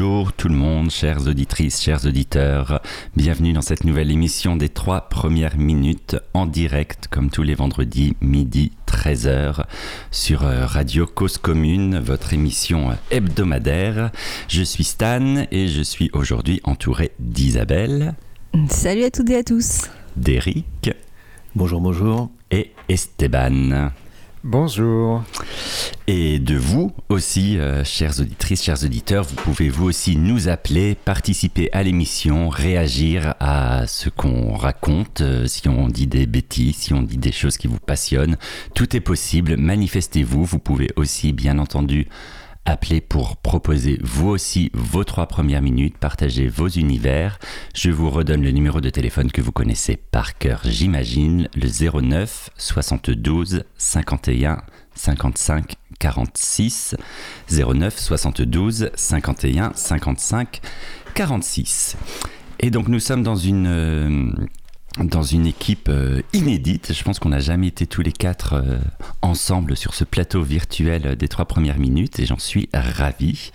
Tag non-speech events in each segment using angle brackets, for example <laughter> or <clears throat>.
Bonjour tout le monde, chères auditrices, chers auditeurs. Bienvenue dans cette nouvelle émission des trois premières minutes en direct, comme tous les vendredis, midi 13h, sur euh, Radio Cause Commune, votre émission hebdomadaire. Je suis Stan et je suis aujourd'hui entouré d'Isabelle. Salut à toutes et à tous. D'Eric. Bonjour, bonjour. Et Esteban. Bonjour. Et de vous aussi, euh, chères auditrices, chers auditeurs, vous pouvez vous aussi nous appeler, participer à l'émission, réagir à ce qu'on raconte, euh, si on dit des bêtises, si on dit des choses qui vous passionnent, tout est possible, manifestez-vous, vous pouvez aussi bien entendu Appelez pour proposer vous aussi vos trois premières minutes, partagez vos univers. Je vous redonne le numéro de téléphone que vous connaissez par cœur, j'imagine, le 09 72 51 55 46 09 72 51 55 46. Et donc nous sommes dans une euh, dans une équipe euh, inédite. Je pense qu'on n'a jamais été tous les quatre euh, ensemble sur ce plateau virtuel des trois premières minutes et j'en suis ravi.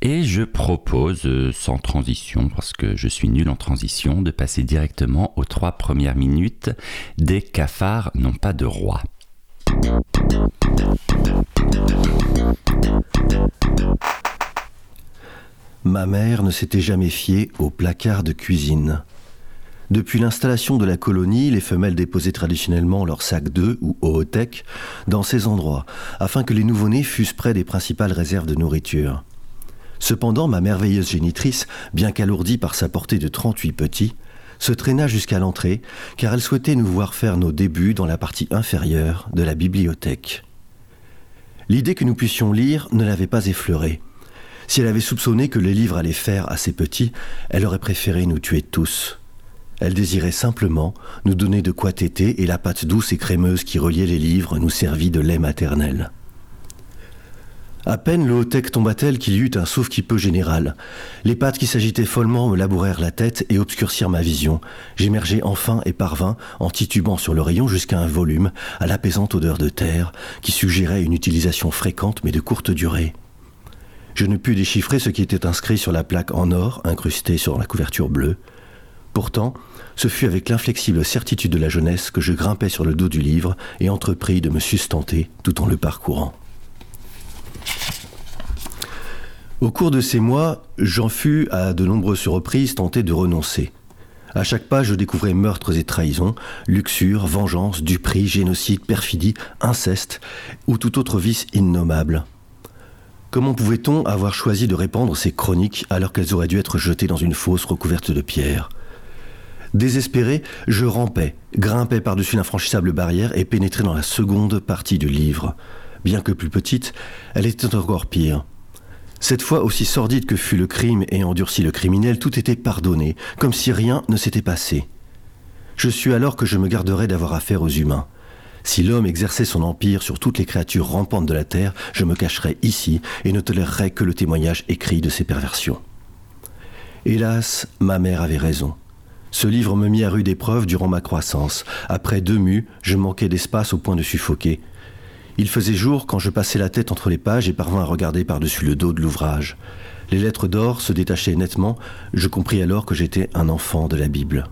Et je propose, euh, sans transition, parce que je suis nul en transition, de passer directement aux trois premières minutes des cafards n'ont pas de roi. Ma mère ne s'était jamais fiée au placard de cuisine. Depuis l'installation de la colonie, les femelles déposaient traditionnellement leurs sacs d'œufs ou ootech dans ces endroits, afin que les nouveau-nés fussent près des principales réserves de nourriture. Cependant, ma merveilleuse génitrice, bien qu'alourdie par sa portée de 38 petits, se traîna jusqu'à l'entrée, car elle souhaitait nous voir faire nos débuts dans la partie inférieure de la bibliothèque. L'idée que nous puissions lire ne l'avait pas effleurée. Si elle avait soupçonné que les livres allaient faire à ses petits, elle aurait préféré nous tuer tous. Elle désirait simplement nous donner de quoi téter et la pâte douce et crémeuse qui reliait les livres nous servit de lait maternel. À peine le haut tomba-t-elle qu'il y eut un souffle qui peu général. Les pattes qui s'agitaient follement me labourèrent la tête et obscurcirent ma vision. J'émergeai enfin et parvins, en titubant sur le rayon jusqu'à un volume, à l'apaisante odeur de terre, qui suggérait une utilisation fréquente mais de courte durée. Je ne pus déchiffrer ce qui était inscrit sur la plaque en or incrustée sur la couverture bleue. Pourtant, ce fut avec l'inflexible certitude de la jeunesse que je grimpai sur le dos du livre et entrepris de me sustenter tout en le parcourant. Au cours de ces mois, j'en fus à de nombreuses reprises tenté de renoncer. À chaque page, je découvrais meurtres et trahisons, luxure, vengeance, duperie, génocide, perfidie, inceste ou tout autre vice innommable. Comment pouvait-on avoir choisi de répandre ces chroniques alors qu'elles auraient dû être jetées dans une fosse recouverte de pierres? Désespéré, je rampais, grimpais par-dessus l'infranchissable barrière et pénétrais dans la seconde partie du livre. Bien que plus petite, elle était encore pire. Cette fois, aussi sordide que fut le crime et endurci le criminel, tout était pardonné, comme si rien ne s'était passé. Je suis alors que je me garderais d'avoir affaire aux humains. Si l'homme exerçait son empire sur toutes les créatures rampantes de la terre, je me cacherais ici et ne tolérerais que le témoignage écrit de ses perversions. Hélas, ma mère avait raison. Ce livre me mit à rude épreuve durant ma croissance. Après deux mus, je manquais d'espace au point de suffoquer. Il faisait jour quand je passais la tête entre les pages et parvins à regarder par-dessus le dos de l'ouvrage. Les lettres d'or se détachaient nettement, je compris alors que j'étais un enfant de la Bible.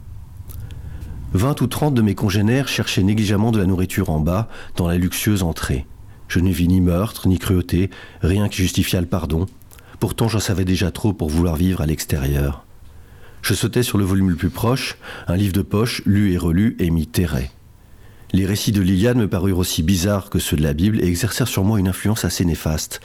Vingt ou trente de mes congénères cherchaient négligemment de la nourriture en bas, dans la luxueuse entrée. Je ne vis ni meurtre, ni cruauté, rien qui justifiât le pardon. Pourtant j'en savais déjà trop pour vouloir vivre à l'extérieur. Je sautais sur le volume le plus proche, un livre de poche, lu et relu, et m'y terrais. Les récits de Liliane me parurent aussi bizarres que ceux de la Bible et exercèrent sur moi une influence assez néfaste.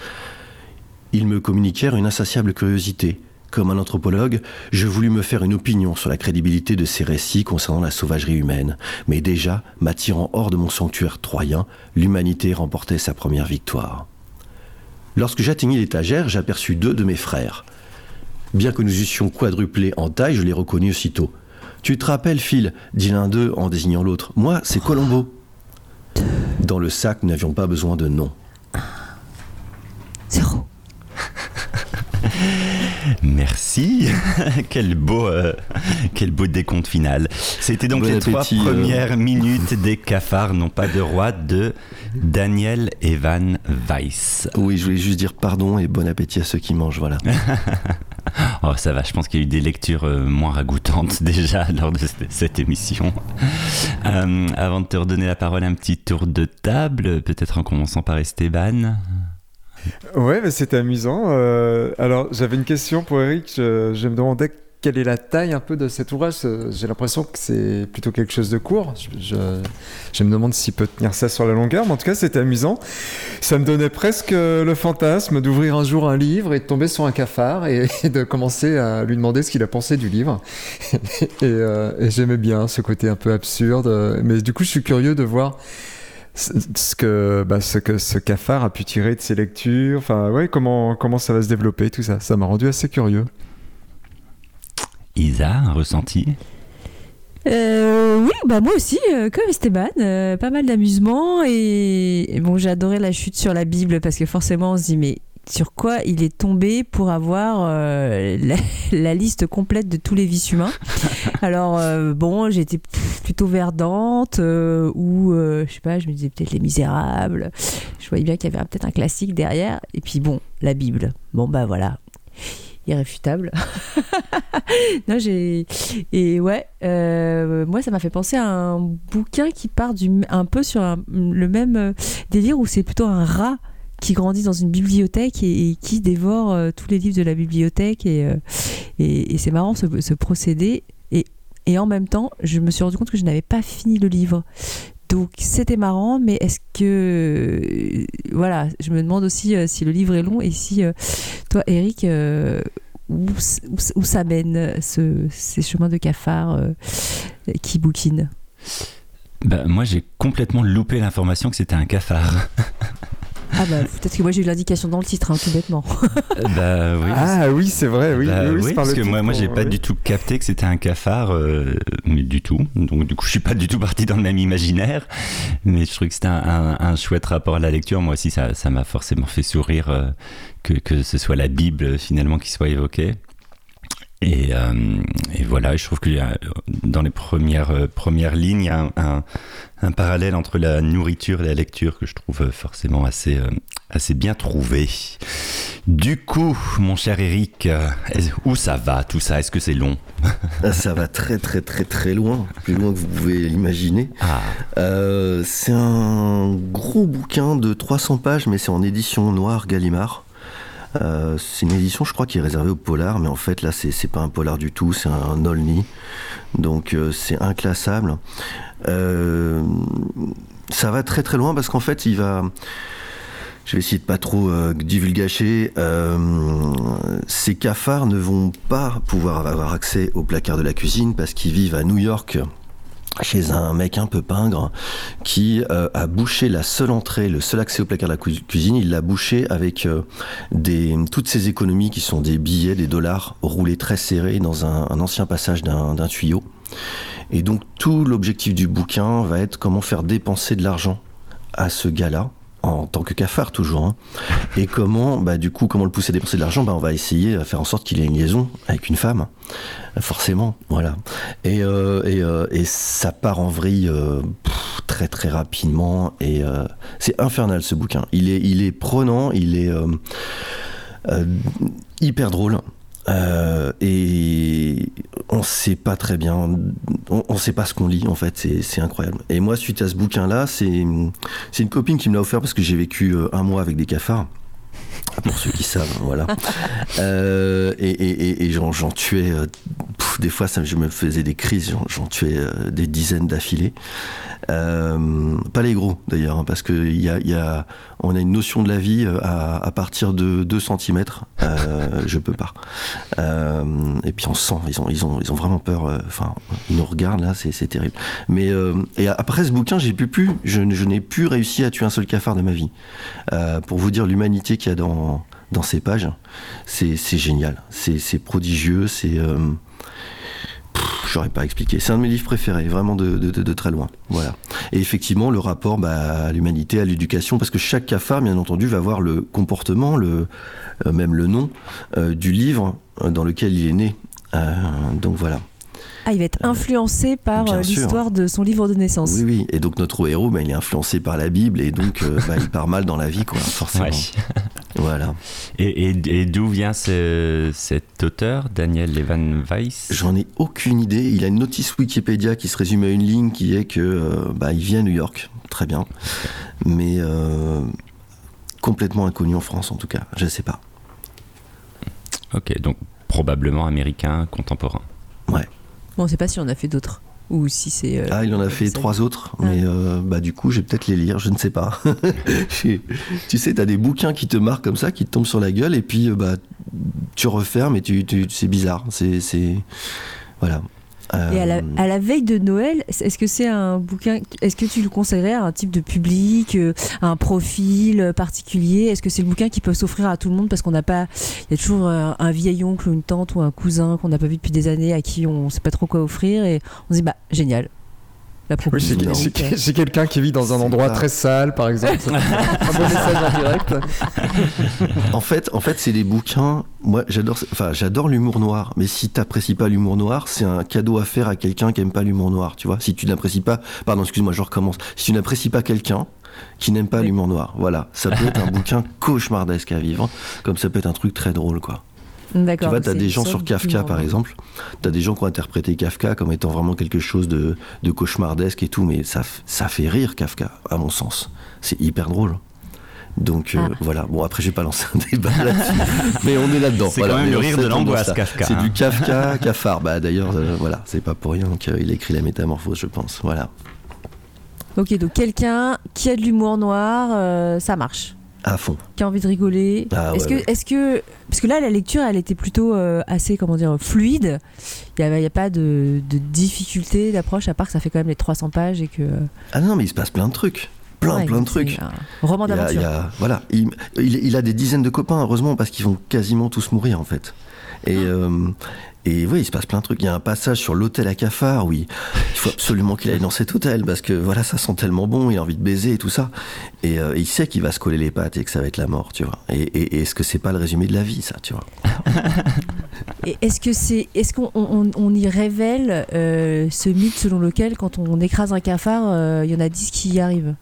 Ils me communiquèrent une insatiable curiosité. Comme un anthropologue, je voulus me faire une opinion sur la crédibilité de ces récits concernant la sauvagerie humaine. Mais déjà, m'attirant hors de mon sanctuaire troyen, l'humanité remportait sa première victoire. Lorsque j'atteignis l'étagère, j'aperçus deux de mes frères. Bien que nous eussions quadruplé en taille, je les reconnus aussitôt. Tu te rappelles, Phil dit l'un d'eux en désignant l'autre. Moi, c'est Colombo. Dans le sac, nous n'avions pas besoin de nom. Zéro. <laughs> Merci. <laughs> quel beau, euh, quel beau décompte final. C'était donc Bon les trois euh. premières minutes des cafards, non pas de roi, de Daniel Evan Weiss. Oui, je voulais juste dire pardon et bon appétit à ceux qui mangent, voilà. <laughs> <laughs> Oh, ça va, je pense qu'il y a eu des lectures euh, moins ragoûtantes <laughs> déjà lors de cette- émission. <laughs> Euh, avant de te redonner la parole, un petit tour de table, peut-être en commençant par Esteban. Ouais, mais c'était amusant. Euh, alors, j'avais une question pour Eric. Je me demandais quelle est la taille un peu de cet ouvrage. Euh, J'ai l'impression que c'est plutôt quelque chose de court. Je, me demande s'il peut tenir ça sur la longueur, mais en tout cas, c'était amusant. Ça me donnait presque le fantasme d'ouvrir un jour un livre et de tomber sur un cafard et, <laughs> de commencer à lui demander ce qu'il a pensé du livre. <laughs> et euh, et j'aimais bien ce côté un peu absurde. euh, Mais du coup, je suis curieux de voir ce que, bah, ce que ce cafard a pu tirer de ses lectures, enfin ouais, comment, comment ça va se développer, tout ça. Ça m'a rendu assez curieux. Isa, un ressenti? Euh, oui, bah moi aussi, euh, comme Esteban, euh, pas mal d'amusement et, bon, j'ai adoré la chute sur la Bible parce que forcément on se dit mais sur quoi il est tombé pour avoir <laughs> la, liste complète de tous les vices humains? Alors bon, j'étais plutôt verdante ou je sais pas, je me disais peut-être les Misérables. Je voyais bien qu'il y avait peut-être un classique derrière et puis bon, la Bible. Bon bah voilà. Irréfutable. <laughs> non, j'ai. Et ouais, euh, moi, ça m'a fait penser à un bouquin qui part du, un peu sur le même euh, délire où c'est plutôt un rat qui grandit dans une bibliothèque et, qui dévore euh, tous les livres de la bibliothèque. Et, et, c'est marrant ce, ce procédé. Et en même temps, je me suis rendu compte que je n'avais pas fini le livre. Donc c'était marrant, mais est-ce que euh, voilà, je me demande aussi euh, si le livre est long et si euh, toi, Eric, où, ça mène ce, ces chemins de cafard qui bouquinent? Bah, moi, j'ai complètement loupé l'information que c'était un cafard. <laughs> Ah bah peut-être que moi j'ai eu l'indication dans le titre, hein, tout bêtement. bah oui. Ah oui, c'est vrai, oui. Bah oui, oui, parce que moi, moi j'ai pas oui. du tout capté que c'était un cafard, euh, mais du tout. Donc du coup, je suis pas du tout parti dans le même imaginaire. Mais je trouve que c'était un, un- un chouette rapport à la lecture. Moi aussi, ça ça m'a forcément fait sourire euh, que, que ce soit la Bible euh, finalement qui soit évoquée. Et, euh, et voilà, je trouve a dans les premières, euh, premières lignes, il y a un, un- un parallèle entre la nourriture et la lecture que je trouve forcément assez, euh, assez bien trouvé. Du coup, mon cher Eric, où ça va tout ça? Est-ce que c'est long? Ah, Ça va très très très très loin, plus loin que vous pouvez l'imaginer. Ah, Euh, c'est un gros bouquin de 300 pages, mais c'est en édition noire Gallimard. Euh, c'est une édition, je crois, qui est réservée au polar, mais en fait, là, c'est pas un polar du tout, c'est un Olney. Donc, euh, c'est inclassable. Euh, ça va très très loin parce qu'en fait, il va. Je vais essayer de pas trop. Euh, ces cafards ne vont pas pouvoir avoir accès au placard de la cuisine parce qu'ils vivent à New York chez un mec un peu pingre qui euh, a bouché la seule entrée, le seul accès au placard de la cu- cuisine, il l'a bouché avec euh, toutes ses économies qui sont des billets, des dollars roulés très serrés dans un, ancien passage d'un tuyau. Et donc tout l'objectif du bouquin va être comment faire dépenser de l'argent à ce gars-là en tant que cafard toujours. hein. Et comment, bah, du coup, comment le pousser à dépenser de l'argent? Bah, On va essayer à faire en sorte qu'il ait une liaison avec une femme, forcément. Voilà. Et, euh, et, euh, et ça part en vrille euh, très très rapidement. Et euh, c'est infernal ce bouquin. Il est, il est prenant, il est hyper drôle. Euh, et on sait pas très bien, on, on sait pas ce qu'on lit en fait, c'est incroyable. Et moi, suite à ce bouquin-là, c'est une copine qui me l'a offert parce que j'ai vécu euh, un mois avec des cafards. Pour ceux qui savent, voilà. Euh, et et, et, j'en tuais euh, des fois, je me faisais des crises, j'en tuais des dizaines d'affilés. pas les gros d'ailleurs, hein, parce que y a, y a, on a une notion de la vie à, à partir de 2 cm. je peux pas. et puis on sent, ils ont, vraiment peur. Enfin, ils nous regardent là, c'est terrible. Mais et après ce bouquin, j'ai je n'ai plus réussi à tuer un seul cafard de ma vie. pour vous dire l'humanité qu'il y a dans dans ces pages. C'est génial, c'est prodigieux, c'est... Euh, J'aurais pas expliqué. C'est un de mes livres préférés, vraiment de, de, très loin. Voilà. Et effectivement, le rapport bah, à l'humanité, à l'éducation, parce que chaque cafard, bien entendu, va avoir le comportement, le, euh, même le nom euh, du livre dans lequel il est né. donc voilà. Ah, il va être influencé par euh, l'histoire de son livre de naissance. Oui, oui. Et donc notre héros, bah, il est influencé par la Bible et donc euh, bah, il part mal dans la vie, quoi, forcément. Voilà. Et, d'où vient cet auteur, Daniel Levan Weiss? J'en ai aucune idée. Il a une notice Wikipédia qui se résume à une ligne qui est que euh, bah, il vient à New York. Très bien. Mais complètement inconnu en France, en tout cas. Je ne sais pas. Ok, donc probablement américain contemporain. Ouais. Bon, on ne sait pas si on a fait d'autres. Ou si c'est. Euh, ah, il en a fait trois autres, ah. mais euh, bah, du coup, je vais peut-être les lire, je ne sais pas. <laughs> tu sais, tu as des bouquins qui te marquent comme ça, qui te tombent sur la gueule, et puis euh, bah, tu refermes et tu, tu c'est bizarre. C'est. Voilà. Et à la, euh, à la, veille de Noël, est-ce que c'est un bouquin Est-ce que tu le conseillerais à un type de public, euh, à un profil particulier? Est-ce que c'est le bouquin qui peut s'offrir à tout le monde parce qu'on n'a pas Il y a toujours un, vieil oncle ou une tante ou un cousin qu'on n'a pas vu depuis des années à qui on ne sait pas trop quoi offrir et on se dit bah génial, c'est quelqu'un qui vit dans un endroit très sale, par exemple. <laughs> un bon message en direct. <laughs> en fait, en fait, c'est des bouquins. Moi, j'adore, enfin, j'adore l'humour noir. Mais si t'apprécies pas l'humour noir, c'est un cadeau à faire à quelqu'un qui aime pas l'humour noir. Tu vois, si tu n'apprécies pas, pardon, excuse-moi, je recommence. Si tu n'apprécies pas quelqu'un qui n'aime pas l'humour noir, voilà, ça peut être un <laughs> bouquin cauchemardesque à vivre, comme ça peut être un truc très drôle, quoi. Tu vois, tu as des gens sur Kafka, par exemple. Tu as des gens qui ont interprété Kafka comme étant vraiment quelque chose de, cauchemardesque et tout, mais ça, ça fait rire Kafka, à mon sens. C'est hyper drôle. Donc euh, ah. voilà, bon après j'ai pas lancé un débat là-dessus, <laughs> mais on est là-dedans. C'est quand même le rire de l'angoisse Kafka. C'est du Kafka, <laughs> cafard. Bah d'ailleurs euh, voilà, c'est pas pour rien qu'il a écrit la métamorphose, je pense. Voilà. Ok, donc quelqu'un qui a de l'humour noir, euh, ça marche. À fond. Qui a envie de rigoler. Ah est-ce que, est-ce que, parce que là, la lecture, elle était plutôt euh, assez, comment dire, fluide. Il n'y a, a, pas de, de difficulté d'approche, à part que ça fait quand même les 300 pages et que. Ah non, mais il se passe plein de trucs. Plein, plein de trucs. roman d'aventure. Voilà, il, il, a des dizaines de copains, heureusement, parce qu'ils vont quasiment tous mourir, en fait. Et, ah. euh, et oui, il se passe plein de trucs. Il y a un passage sur l'hôtel à cafard, oui. Il faut absolument qu'il aille dans cet hôtel parce que voilà, ça sent tellement bon, il a envie de baiser et tout ça. Et euh, il sait qu'il va se coller les pattes et que ça va être la mort, tu vois. Et, est-ce que c'est pas le résumé de la vie, ça, tu vois? <laughs> Et est-ce que c'est, est-ce qu'on on, y révèle euh, ce mythe selon lequel quand on écrase un cafard, euh, il y en a 10 qui y arrivent?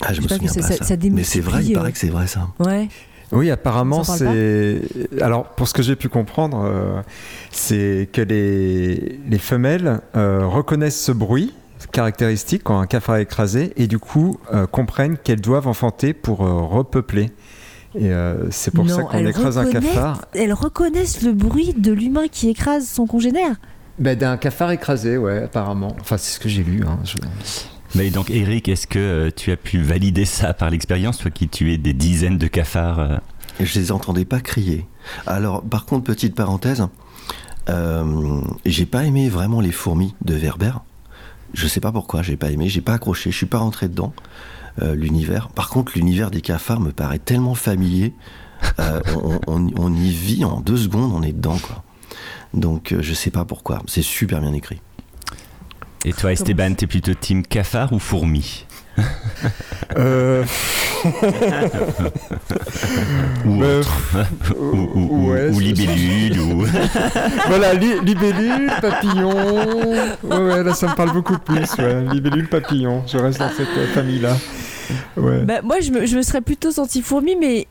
Ah, je, me souviens pas, ça. ça Mais c'est vrai, il paraît que c'est vrai ça. Ouais. Oui, apparemment, c'est. Alors, pour ce que j'ai pu comprendre, euh, c'est que les, les femelles euh, reconnaissent ce bruit caractéristique quand un cafard est écrasé et du coup euh, comprennent qu'elles doivent enfanter pour repeupler. Et c'est pour ça qu'on écrase un cafard. Elles reconnaissent le bruit de l'humain qui écrase son congénère. Ben, D'un cafard écrasé, ouais, apparemment. Enfin, c'est ce que j'ai lu. Hein. Mais donc Eric, est-ce que euh, tu as pu valider ça par l'expérience, toi qui tuais des dizaines de cafards euh Je les entendais pas crier. Alors, par contre, petite parenthèse, euh, j'ai pas aimé vraiment les fourmis de Verber. Je sais pas pourquoi, j'ai pas aimé, j'ai pas accroché, je suis pas rentré dedans. l'univers. Par contre, l'univers des cafards me paraît tellement familier. on, y vit en deux secondes, on est dedans, quoi. Donc, je sais pas pourquoi. C'est super bien écrit. Et toi, Esteban, t'es plutôt team cafard ou fourmi? Euh... <laughs> ou, euh, ou, ou, libellule ou... <laughs> <laughs> voilà libellule papillon ouais, ouais, là ça me parle beaucoup plus ouais. libellule papillon je reste dans cette famille là ouais. Bah, moi je me, je me, serais plutôt senti fourmi mais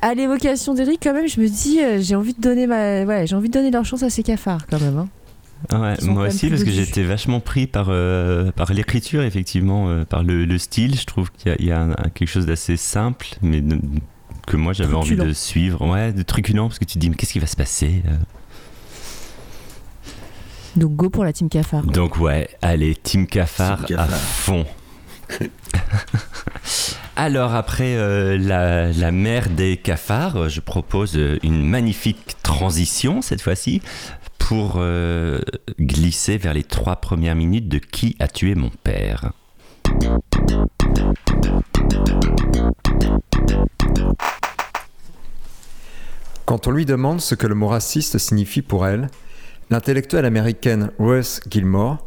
à l'évocation d'Eric quand même je me dis euh, j'ai envie de donner ma ouais, j'ai envie de donner leur chance à ces cafards quand même hein. Ouais, moi aussi, parce que j'étais vachement pris par, euh, par l'écriture, effectivement, euh, par le, style. Je trouve qu'il y a, quelque chose d'assez simple, mais que moi j'avais envie de suivre. Ouais, de truculent, parce que tu te dis, mais qu'est-ce qui va se passer euh? Donc go pour la team cafard. Donc ouais, allez, Team Cafard Team à fond. <laughs> Alors après euh, la, la mer des cafards, je propose une magnifique transition cette fois-ci pour euh, glisser vers les trois premières minutes de Qui a tué mon père? Quand on lui demande ce que le mot raciste signifie pour elle, l'intellectuelle américaine Ruth Gilmore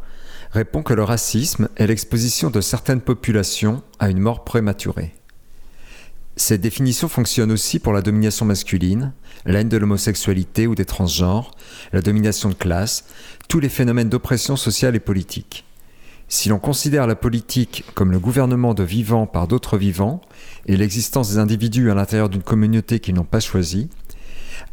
répond que le racisme est l'exposition de certaines populations à une mort prématurée. Cette définition fonctionne aussi pour la domination masculine, la de l'homosexualité ou des transgenres, la domination de classe, tous les phénomènes d'oppression sociale et politique. Si l'on considère la politique comme le gouvernement de vivants par d'autres vivants et l'existence des individus à l'intérieur d'une communauté qu'ils n'ont pas choisie,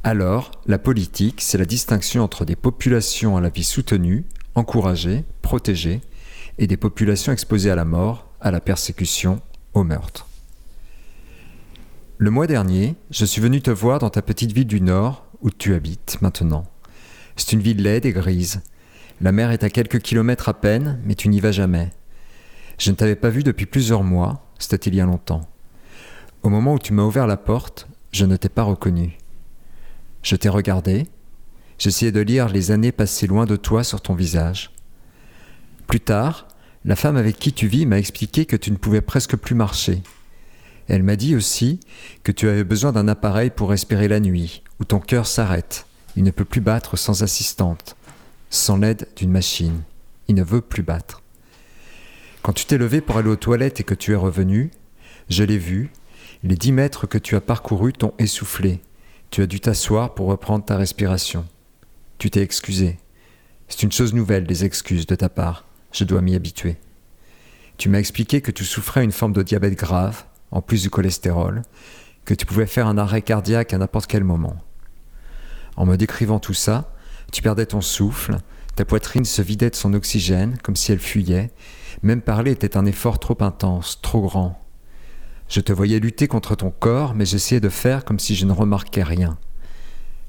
alors la politique, c'est la distinction entre des populations à la vie soutenue, encouragées, protégées, et des populations exposées à la mort, à la persécution, au meurtre. Le mois dernier, je suis venu te voir dans ta petite ville du Nord, où tu habites maintenant. C'est une ville laide et grise. La mer est à quelques kilomètres à peine, mais tu n'y vas jamais. Je ne t'avais pas vu depuis plusieurs mois, c'était il y a longtemps. Au moment où tu m'as ouvert la porte, je ne t'ai pas reconnu. Je t'ai regardé, j'essayais de lire les années passées loin de toi sur ton visage. Plus tard, la femme avec qui tu vis m'a expliqué que tu ne pouvais presque plus marcher. Elle m'a dit aussi que tu avais besoin d'un appareil pour respirer la nuit, où ton cœur s'arrête. Il ne peut plus battre sans assistante, sans l'aide d'une machine. Il ne veut plus battre. Quand tu t'es levé pour aller aux toilettes et que tu es revenu, je l'ai vu, les dix mètres que tu as parcourus t'ont essoufflé. Tu as dû t'asseoir pour reprendre ta respiration. Tu t'es excusé. C'est une chose nouvelle, des excuses de ta part. Je dois m'y habituer. Tu m'as expliqué que tu souffrais une forme de diabète grave, en plus du cholestérol, que tu pouvais faire un arrêt cardiaque à n'importe quel moment. En me décrivant tout ça, tu perdais ton souffle, ta poitrine se vidait de son oxygène comme si elle fuyait, même parler était un effort trop intense, trop grand. Je te voyais lutter contre ton corps, mais j'essayais de faire comme si je ne remarquais rien.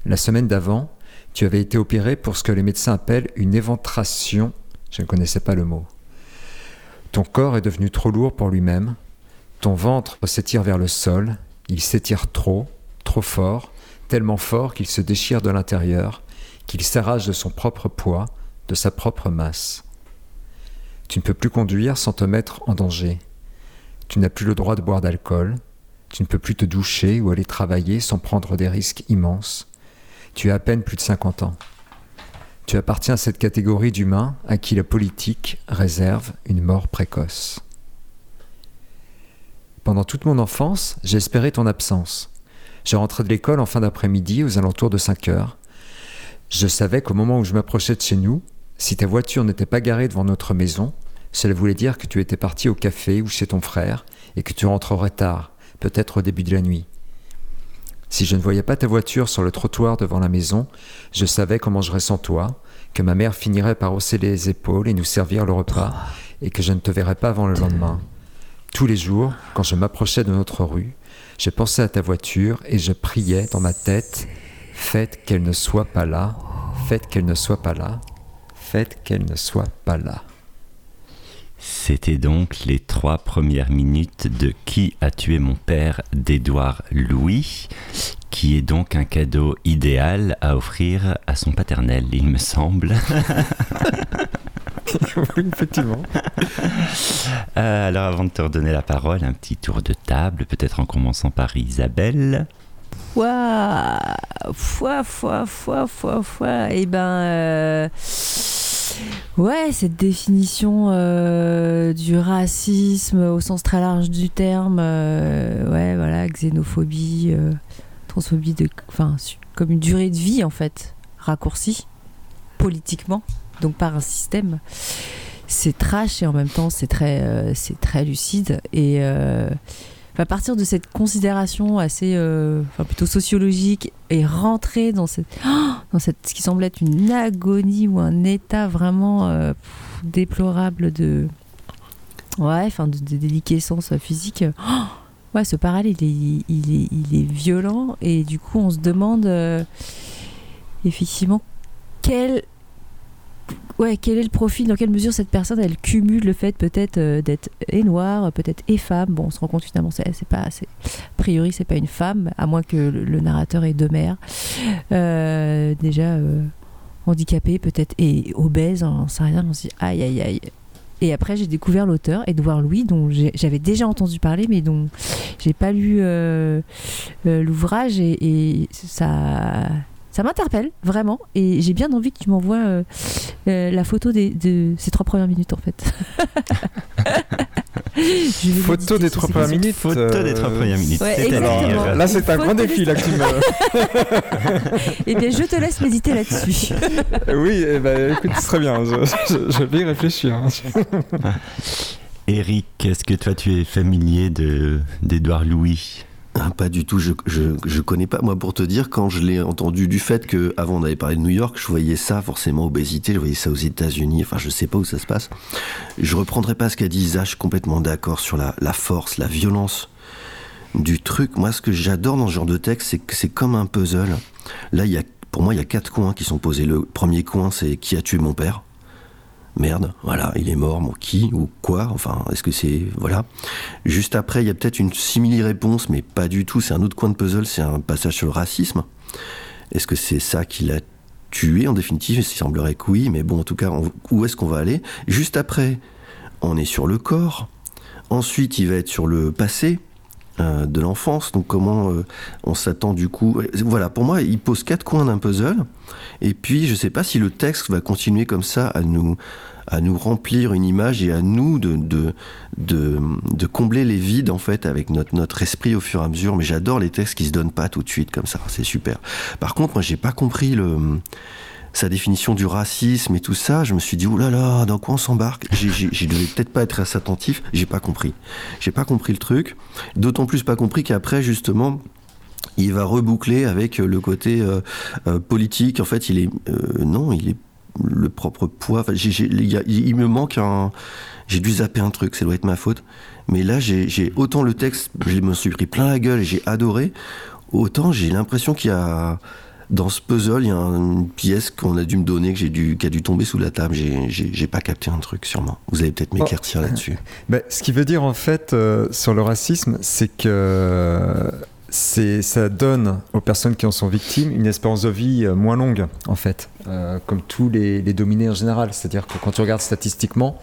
La semaine d'avant, tu avais été opéré pour ce que les médecins appellent une éventration. Je ne connaissais pas le mot. Ton corps est devenu trop lourd pour lui-même. Ton ventre s'étire vers le sol. Il s'étire trop, trop fort, tellement fort qu'il se déchire de l'intérieur, qu'il s'arrache de son propre poids, de sa propre masse. Tu ne peux plus conduire sans te mettre en danger. Tu n'as plus le droit de boire d'alcool. Tu ne peux plus te doucher ou aller travailler sans prendre des risques immenses. Tu as à peine plus de 50 ans. Tu appartiens à cette catégorie d'humains à qui la politique réserve une mort précoce. Pendant toute mon enfance, espéré ton absence. Je rentrais de l'école en fin d'après-midi aux alentours de 5 heures. Je savais qu'au moment où je m'approchais de chez nous, si ta voiture n'était pas garée devant notre maison, cela voulait dire que tu étais parti au café ou chez ton frère et que tu rentrerais tard, peut-être au début de la nuit. Si je ne voyais pas ta voiture sur le trottoir devant la maison, je savais comment je sans toi, que ma mère finirait par hausser les épaules et nous servir le repas, et que je ne te verrais pas avant le lendemain. Tous les jours, quand je m'approchais de notre rue, je pensais à ta voiture et je priais dans ma tête Faites qu'elle ne soit pas là, faites qu'elle ne soit pas là, faites qu'elle ne soit pas là. C'était donc les trois premières minutes de Qui a tué mon père d'Édouard Louis, qui est donc un cadeau idéal à offrir à son paternel, il me semble. <laughs> <laughs> oui, effectivement. <laughs> Euh, alors avant de te redonner la parole, un petit tour de table, peut-être en commençant par Isabelle. Ouah, foi, foi, foi, foi, foi. Eh ben, euh, ouais, cette définition euh, du racisme au sens très large du terme, euh, ouais, voilà, xénophobie, euh, transphobie, de, enfin, comme une durée de vie en fait, raccourcie politiquement, donc par un système. C'est trash et en même temps c'est très, euh, c'est très lucide et euh, à partir de cette considération assez, euh, enfin plutôt sociologique, et rentrer dans cette, oh, dans cette, ce qui semble être une agonie ou un état vraiment déplorable de, ouais, enfin de, déliquescence physique. Oh, ouais, ce parallèle, il est, il est, violent et du coup, on se demande effectivement quel ouais, quel est le profil, dans quelle mesure cette personne elle cumule le fait peut-être euh, d'être et noire, peut-être et femme? Bon, on se rend compte finalement, c'est pas, c'est- a priori, c'est pas une femme, à moins que le, narrateur ait deux mères. Euh, déjà euh, handicapée, peut-être et obèse, on sait rien, on se dit aïe aïe aïe. Et après, j'ai découvert l'auteur, Édouard Louis, dont j'avais déjà entendu parler, mais dont j'ai pas lu l'ouvrage et ça, ça m'interpelle vraiment. Et j'ai bien envie que tu m'envoies euh, euh, la photo des, de ces trois premières minutes en fait. <laughs> Photo des trois premières minutes. Photo euh, des trois premières minutes. Ouais. Alors, là, c'est un grand défi là que tu me. <laughs> Eh bien, je te laisse méditer là-dessus. <laughs> oui, eh ben, écoute, c'est très bien. Je, je- je vais y réfléchir. hein. Eric, est-ce que toi tu es familier de d'Édouard Louis? Ah, pas du tout, je, je, je connais pas. Moi, pour te dire, quand je l'ai entendu du fait que avant on avait parlé de New York, je voyais ça forcément obésité, je voyais ça aux États-Unis, enfin, je sais pas où ça se passe. Je reprendrai pas ce qu'a dit Isa, je suis complètement d'accord sur la, la force, la violence du truc. Moi, ce que j'adore dans ce genre de texte, c'est que c'est comme un puzzle. Là, il y a, pour moi, il y a quatre coins qui sont posés. Le premier coin, c'est qui a tué mon père Merde, voilà, il est mort, mon qui ou quoi Enfin, est-ce que c'est. Voilà. Juste après, il y a peut-être une simili-réponse, mais pas du tout. C'est un autre coin de puzzle, c'est un passage sur le racisme. Est-ce que c'est ça qui l'a tué en définitive? Il semblerait que oui, mais bon, en tout cas, on- où est-ce qu'on va aller? Juste après, on est sur le corps. Ensuite, il va être sur le passé de l'enfance. Donc, comment euh, on s'attend du coup Voilà, pour moi, il pose quatre coins d'un puzzle. Et puis, je ne sais pas si le texte va continuer comme ça à nous, à nous remplir une image et à nous de, de, de, de combler les vides en fait avec notre, notre esprit au fur et à mesure. Mais j'adore les textes qui se donnent pas tout de suite comme ça, c'est super. Par contre, moi, j'ai pas compris le sa définition du racisme et tout ça, je me suis dit, oulala, là là, dans quoi on s'embarque? Je devais peut-être pas être assez attentif, j'ai pas compris. J'ai pas compris le truc, d'autant plus pas compris qu'après, justement, il va reboucler avec le côté euh, euh, politique. En fait, il est. euh, non, il est le propre poids. Enfin, j'ai- j'ai- il, il me manque un. J'ai dû zapper un truc, ça doit être ma faute. Mais là, j'ai- autant le texte, je me suis pris plein la gueule et j'ai adoré, autant j'ai l'impression qu'il y a. Dans ce puzzle, il y a une pièce qu'on a dû me donner, que j'ai dû, qui a dû tomber sous la table. J'ai- J'ai j'ai pas capté un truc, sûrement. Vous allez peut-être m'éclaircir là-dessus. <laughs> Ben, ce qui veut dire en fait euh, sur le racisme, c'est que c'est ça donne aux personnes qui en sont victimes une espérance de vie euh, moins longue en fait, Euh, comme tous les, les dominés en général. C'est-à-dire que quand tu regardes statistiquement,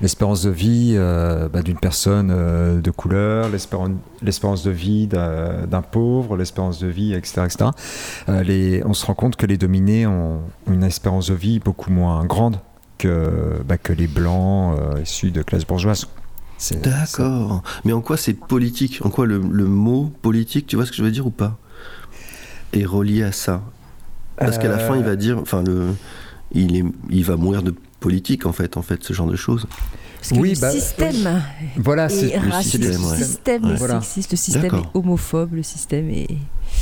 l'espérance de vie euh, bah, d'une personne euh, de couleur, l'espéran- l'espérance de vie d'un pauvre, l'espérance de vie, etc., etc. euh, les, on se rend compte que les dominés ont une espérance de vie beaucoup moins grande que, bah, que les blancs euh, issus de classe bourgeoise. D'accord. Mais en quoi c'est politique? En quoi le, le mot politique, tu vois ce que je veux dire ou pas? Est relié à ça? Parce qu'à la fin, il va dire, enfin, le, il, est, il va mourir de politique, en fait, en fait, ce genre de choses. Parce que Oui, le bah, système Voilà, est c'est le raciste, système, le ouais. système Ouais. est Voilà. sexiste, le système est homophobe, le système est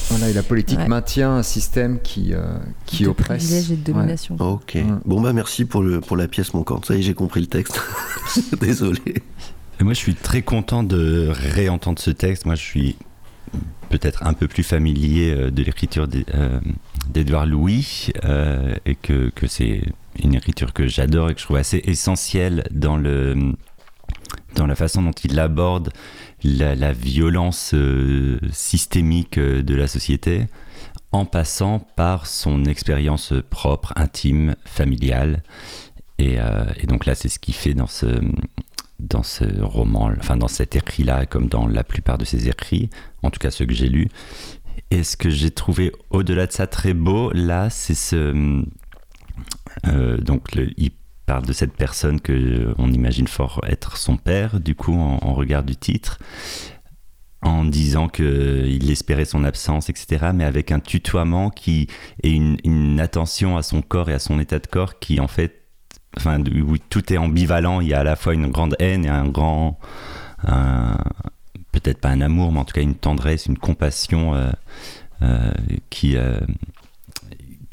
voilà, et la politique Ouais. maintient un système qui, euh, qui de oppresse. privilège et de Ouais. domination. Ok. Mm. Bon, bah, merci pour, le, pour la pièce, mon camp. Ça y est, j'ai compris le texte. <laughs> Désolé. Et Moi, je suis très content de réentendre ce texte. Moi, je suis peut-être un peu plus familier euh, de l'écriture d'É- euh, d'Édouard Louis euh, et que, que c'est une écriture que j'adore et que je trouve assez essentielle dans, le, dans la façon dont il aborde la, violence euh, systémique euh, de la société en passant par son expérience propre, intime, familiale. Et, euh, donc là, c'est ce qu'il fait dans ce, dans ce roman, enfin dans cet écrit-là, comme dans la plupart de ses écrits, en tout cas ceux que j'ai lus. Et ce que j'ai trouvé au-delà de ça très beau, là, c'est ce. Euh, donc, il parle de cette personne que euh, on imagine fort être son père, du coup, en, regard du titre, en disant qu'il espérait son absence, etc., mais avec un tutoiement qui et une, attention à son corps et à son état de corps qui, en fait, enfin, où tout est ambivalent. Il y a à la fois une grande haine et un grand, peut-être pas un amour, mais en tout cas une tendresse, une compassion euh, euh, qui euh,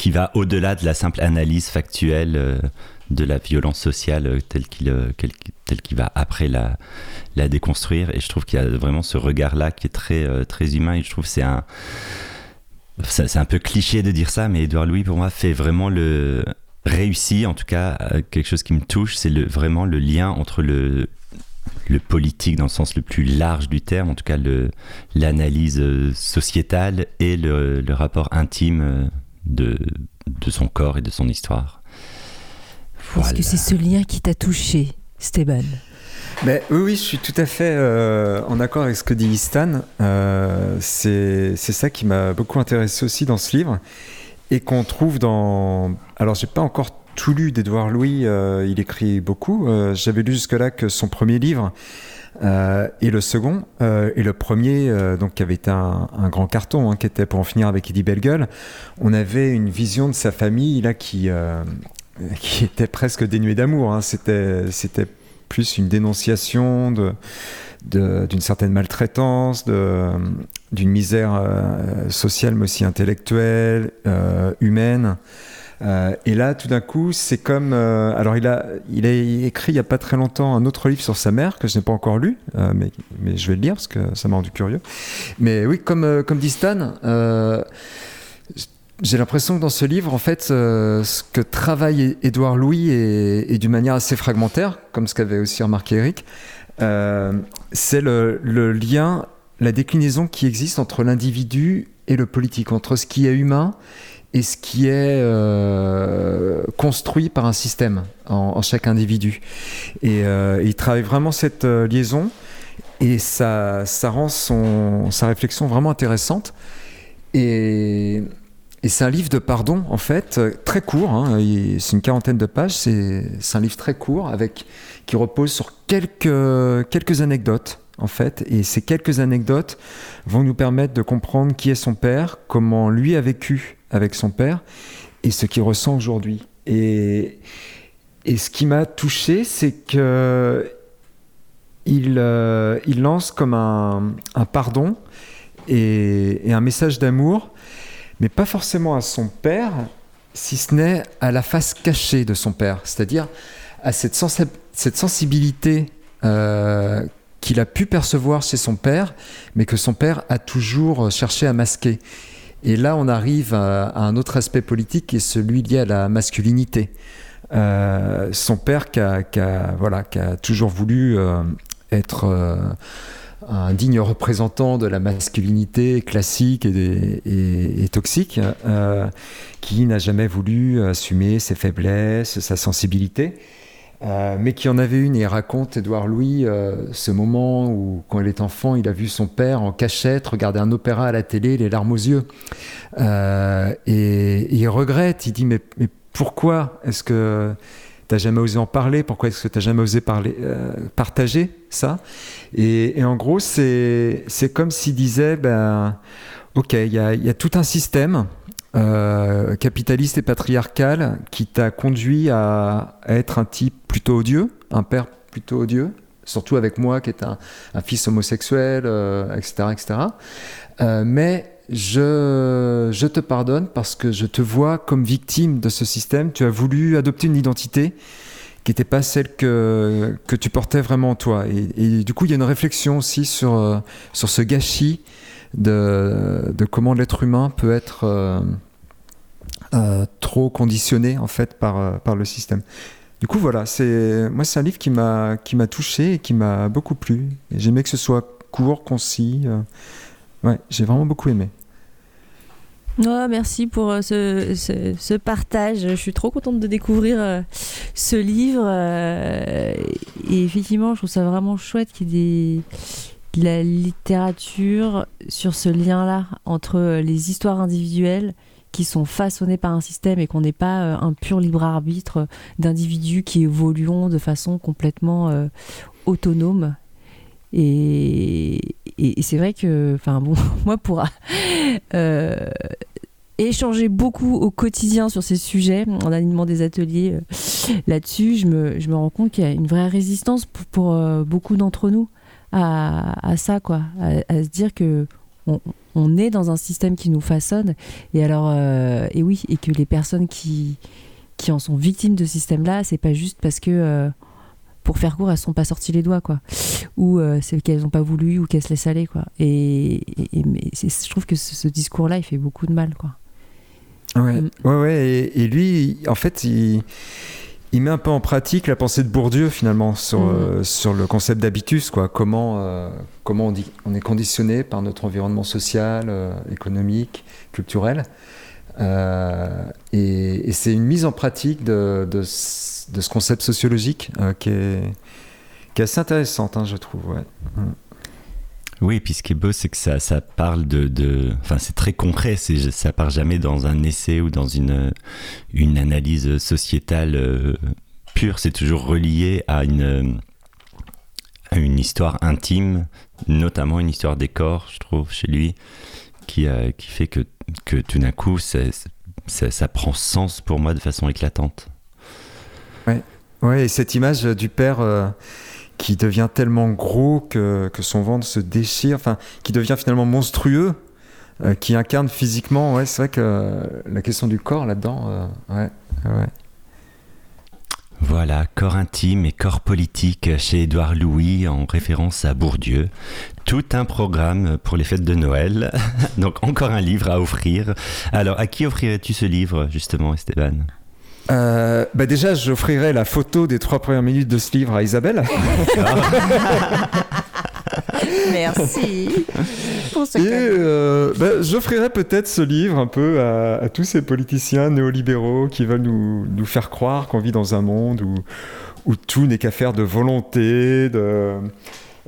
qui va au-delà de la simple analyse factuelle euh, de la violence sociale euh, telle qu'il euh, qu'il va après la la déconstruire. Et je trouve qu'il y a vraiment ce regard-là qui est très très humain. Et je trouve que c'est un un peu cliché de dire ça, mais Édouard Louis, pour moi, fait vraiment le, réussi, en tout cas, quelque chose qui me touche, c'est le, vraiment le lien entre le, le politique dans le sens le plus large du terme, en tout cas l'analyse sociétale et le, rapport intime de, de, son corps et de son histoire. Est-ce que c'est ce lien qui t'a touché, Stéban mais oui, oui, je suis tout à fait euh, en accord avec ce que dit Stan. c'est ça qui m'a beaucoup intéressé aussi dans ce livre et qu'on trouve dans. Alors, j'ai pas encore tout lu d'Edouard Louis, euh, il écrit beaucoup. Euh, j'avais lu jusque-là que son premier livre euh, et le second, et le premier, donc qui avait été un, grand carton, hein, qui était pour en finir avec Eddie Bellegueule, on avait une vision de sa famille là qui, était presque dénuée d'amour. Hein. C'était, c'était plus une dénonciation de, d'une certaine maltraitance, d'une misère sociale mais aussi intellectuelle, humaine. Euh, et là, tout d'un coup, c'est comme. Euh, alors, il a, il a écrit il n'y a pas très longtemps un autre livre sur sa mère que je n'ai pas encore lu, euh, mais, mais, je vais le lire parce que ça m'a rendu curieux. Mais oui, comme, comme dit Stan, j'ai l'impression que dans ce livre, en fait, ce que travaille Édouard Louis est, d'une manière assez fragmentaire, comme ce qu'avait aussi remarqué Eric, c'est le lien, la déclinaison qui existe entre l'individu et le politique, entre ce qui est humain et ce qui est euh, construit par un système en, chaque individu. Et euh, il travaille vraiment cette euh, liaison et ça, rend son, sa réflexion vraiment intéressante. Et, et c'est un livre de pardon, en fait, très court, hein, c'est une quarantaine de pages, c'est un livre très court avec, qui repose sur quelques, quelques anecdotes en fait. Et ces quelques anecdotes vont nous permettre de comprendre qui est son père, comment lui a vécu avec son père et ce qu'il ressent aujourd'hui. Et, ce qui m'a touché, c'est que il, euh, lance comme un, pardon et, un message d'amour, mais pas forcément à son père, si ce n'est à la face cachée de son père, c'est-à-dire à cette, cette sensibilité euh, qu'il a pu percevoir chez son père, mais que son père a toujours cherché à masquer. Et là, on arrive à, un autre aspect politique qui est celui lié à la masculinité. Euh, son père qui a, voilà, qui a toujours voulu euh, être euh, un digne représentant de la masculinité classique et, et toxique, qui n'a jamais voulu assumer ses faiblesses, sa sensibilité. Euh, mais qui en avait une, et raconte, Édouard Louis, euh, ce moment où, quand il est enfant, il a vu son père en cachette regarder un opéra à la télé, les larmes aux yeux. Euh, et, il regrette, il dit, mais, pourquoi est-ce que tu n'as jamais osé en parler? Pourquoi est-ce que tu n'as jamais osé parler, partager ça? Et, en gros, c'est comme s'il disait, ben, ok, il y y a tout un système euh, capitaliste et patriarcal qui t'a conduit à, être un type plutôt odieux, un père plutôt odieux, surtout avec moi qui est un, fils homosexuel, etc. Euh, etc. Euh, mais je, te pardonne parce que je te vois comme victime de ce système. Tu as voulu adopter une identité qui n'était pas celle que, tu portais vraiment en toi. Et, du coup, il y a une réflexion aussi sur ce gâchis de, comment l'être humain peut être euh, euh, trop conditionné en fait par, euh, par le système. Du coup, voilà, c'est moi c'est un livre qui m'a qui m'a touché et qui m'a beaucoup plu. J'aimais que ce soit court, concis. ouais, j'ai vraiment beaucoup aimé. Oh, merci pour ce, ce, partage. Je suis trop contente de découvrir ce livre. et effectivement, je trouve ça vraiment chouette qu'il y ait des, la littérature sur ce lien-là entre euh, les histoires individuelles qui sont façonnées par un système et qu'on n'est pas euh, un pur libre arbitre d'individus qui évoluent de façon complètement euh, autonome. Et, c'est vrai que, enfin bon, <laughs> moi pour échanger beaucoup au quotidien sur ces sujets, en animant des ateliers là-dessus, je me, je me, rends compte qu'il y a une vraie résistance pour beaucoup d'entre nous à, ça, quoi, à, se dire que on, est dans un système qui nous façonne. Et alors, euh, et oui, et que les personnes qui, qui en sont victimes de ce système-là, c'est pas juste parce que, euh, pour faire court, elles sont pas sorties les doigts, quoi. Ou euh, c'est qu'elles n'ont pas voulu, ou qu'elles se laissent aller, quoi. Et, mais je trouve que ce, discours-là, il fait beaucoup de mal, quoi. Ouais, Mm. ouais, ouais. Et, et lui, en fait, il, il met un peu en pratique la pensée de Bourdieu finalement sur, Mm. euh, sur le concept d'habitus, quoi. Comment, euh, comment on, dit, on est conditionné par notre environnement social, euh, économique, culturel. Et et c'est une mise en pratique de, de, ce de ce concept sociologique qui, est, qui est assez intéressante, hein, je trouve. Ouais. Oui, puis ce qui est beau, c'est que ça, ça parle de, Enfin, c'est très concret, c'est, ça part jamais dans un essai ou dans une, une analyse sociétale euh, pure, c'est toujours relié à une, à une histoire intime, notamment une histoire des corps, je trouve, chez lui, qui, qui fait que, que tout d'un coup, ça, ça prend sens pour moi de façon éclatante. Ouais, et cette image du père euh, qui devient tellement gros que, son ventre se déchire, enfin, qui devient finalement monstrueux, euh, qui incarne physiquement, ouais, c'est vrai que euh, la question du corps là-dedans, euh. Voilà, corps intime et corps politique chez Édouard Louis en référence à Bourdieu. Tout un programme pour les fêtes de Noël. <laughs> Donc encore un livre à offrir. Alors à qui offrirais-tu ce livre justement Esteban? Euh, bah déjà, j'offrirai la photo des trois premières minutes de ce livre à Isabelle. <laughs> Merci pour ce Et euh, bah, j'offrirai peut-être ce livre un peu à, à tous ces politiciens néolibéraux qui veulent nous, nous faire croire qu'on vit dans un monde où, où tout n'est qu'affaire de volonté, de...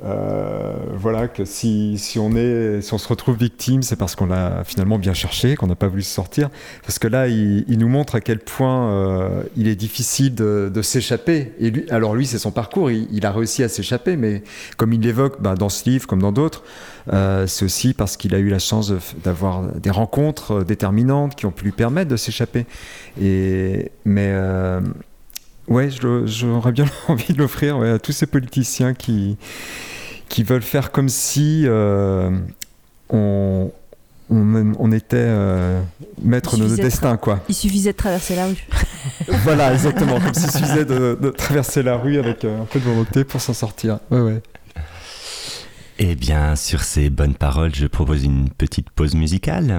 euh, voilà, que si, si, on se retrouve victime, c'est parce qu'on l'a finalement bien cherché, qu'on n'a pas voulu se sortir. Parce que là, il, nous montre à quel point euh, il est difficile de, s'échapper. Et lui, alors lui, c'est son parcours, il, a réussi à s'échapper, mais comme il l'évoque bah, dans ce livre, comme dans d'autres, euh, c'est aussi parce qu'il a eu la chance d'avoir des rencontres déterminantes qui ont pu lui permettre de s'échapper. Mais ouais, j'aurais bien <laughs> envie de l'offrir ouais, à tous ces politiciens qui qui veulent faire comme si euh, on, on, on, était euh, maître de notre destin, quoi. Il suffisait de traverser la rue. <laughs> voilà, exactement. Comme s'il suffisait de, de, traverser la rue avec euh, un peu de volonté pour s'en sortir. Ouais, ouais. Eh bien, sur ces bonnes paroles, je propose une petite pause musicale.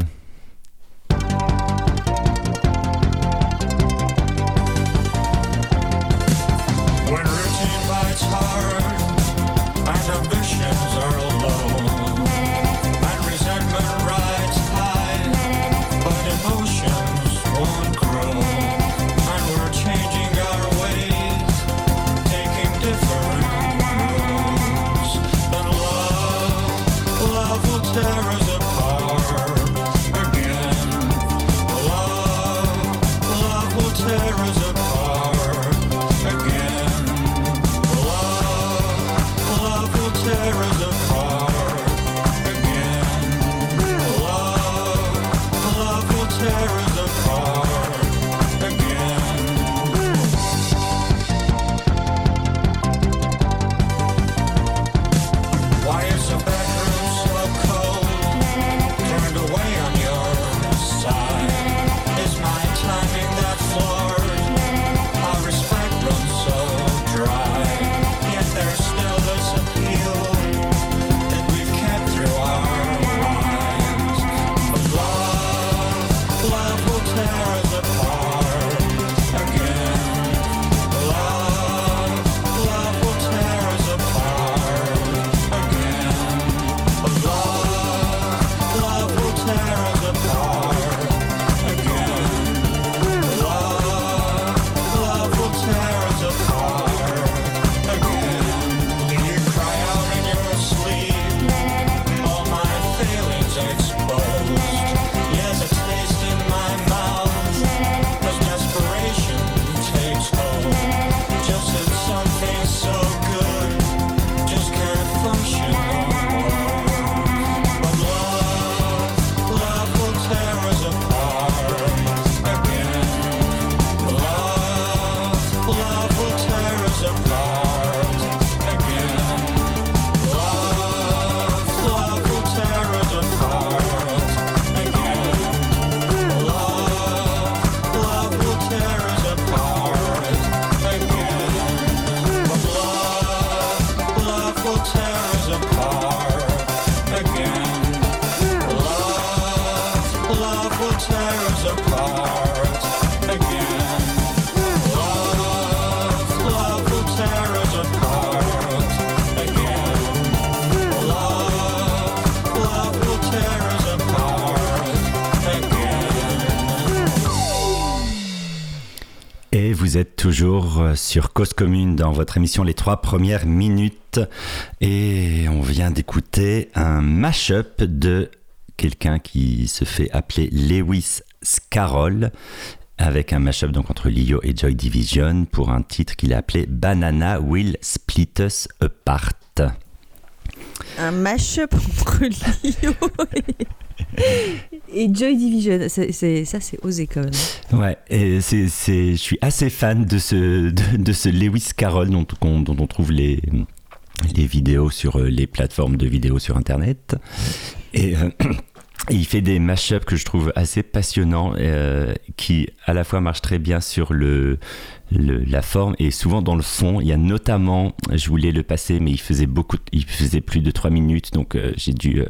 Euh, sur Cause Commune dans votre émission Les trois premières minutes et on vient d'écouter un mash-up de quelqu'un qui se fait appeler Lewis Scarroll avec un mash-up donc entre Lio et Joy Division pour un titre qu'il a appelé Banana Will Split Us Apart. Un mash-up entre <laughs> Lio et... et Joy Division, ça c'est osé quand même. Ouais, et c'est, je suis assez fan de ce, de, ce Lewis Carroll dont, dont, on trouve les, les vidéos sur euh, les plateformes de vidéos sur Internet. Et. Euh, <clears throat> il fait des mash-ups que je trouve assez passionnants, euh, qui à la fois marchent très bien sur le, la forme et souvent dans le fond. Il y a notamment, je voulais le passer, mais il faisait beaucoup, il faisait plus de 3 minutes, donc j'ai dû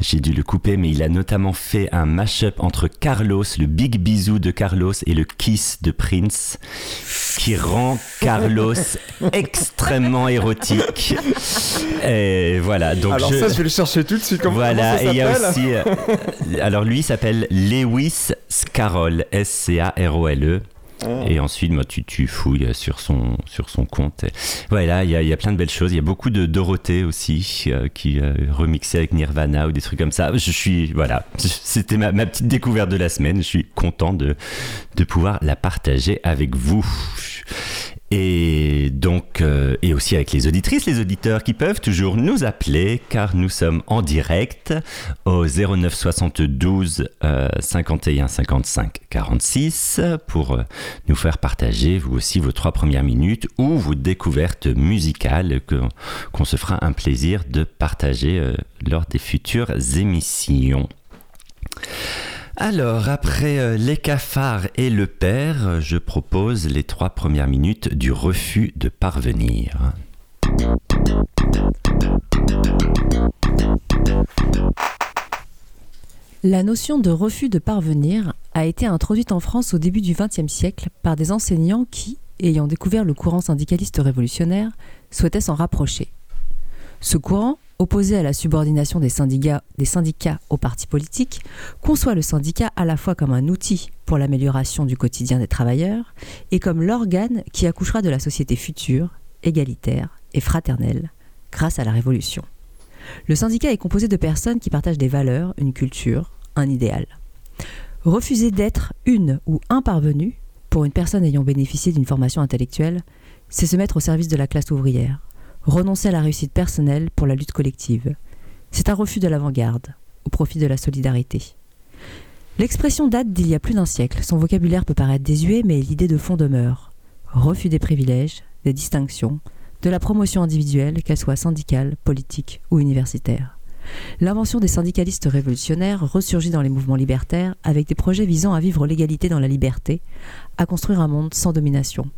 j'ai dû le couper, mais il a notamment fait un mash-up entre Carlos, le big bisou de Carlos et le kiss de Prince, qui rend Carlos <laughs> extrêmement érotique. Et voilà. Donc alors ça, je vais le chercher tout de suite. Comment, voilà. et il y a aussi. Euh, alors lui, s'appelle Lewis Scarroll, S-C-A-R-O-L-E. Et ensuite, moi, tu, tu, fouilles sur son, sur son compte. Voilà, il y a, y a, plein de belles choses. Il y a beaucoup de Dorothée aussi, euh, qui euh, remixait avec Nirvana ou des trucs comme ça. Je suis, voilà, <laughs> c'était ma, ma, petite découverte de la semaine. Je suis content de, de pouvoir la partager avec vous. Et donc, euh, et aussi avec les auditrices, les auditeurs qui peuvent toujours nous appeler car nous sommes en direct au 09 72 51 55 46 pour euh, nous faire partager vous aussi vos trois premières minutes ou vos découvertes musicales qu'on se fera un plaisir de partager euh, lors des futures émissions. Alors, après euh, les cafards et le père, je propose les trois premières minutes du refus de parvenir. La notion de refus de parvenir a été introduite en France au début du XXe siècle par des enseignants qui, ayant découvert le courant syndicaliste révolutionnaire, souhaitaient s'en rapprocher. Ce courant opposé à la subordination des syndicats, aux partis politiques, conçoit le syndicat à la fois comme un outil pour l'amélioration du quotidien des travailleurs et comme l'organe qui accouchera de la société future, égalitaire et fraternelle, grâce à la Révolution. Le syndicat est composé de personnes qui partagent des valeurs, une culture, un idéal. Refuser d'être une ou un parvenu, pour une personne ayant bénéficié d'une formation intellectuelle, c'est se mettre au service de la classe ouvrière, renoncer à la réussite personnelle pour la lutte collective. C'est un refus de l'avant-garde, au profit de la solidarité. L'expression date d'il y a plus d'un siècle. Son vocabulaire peut paraître désuet, mais l'idée de fond demeure. Refus des privilèges, des distinctions, de la promotion individuelle, qu'elle soit syndicale, politique ou universitaire. L'invention des syndicalistes révolutionnaires ressurgit dans les mouvements libertaires avec des projets visant à vivre l'égalité dans la liberté, à construire un monde sans domination.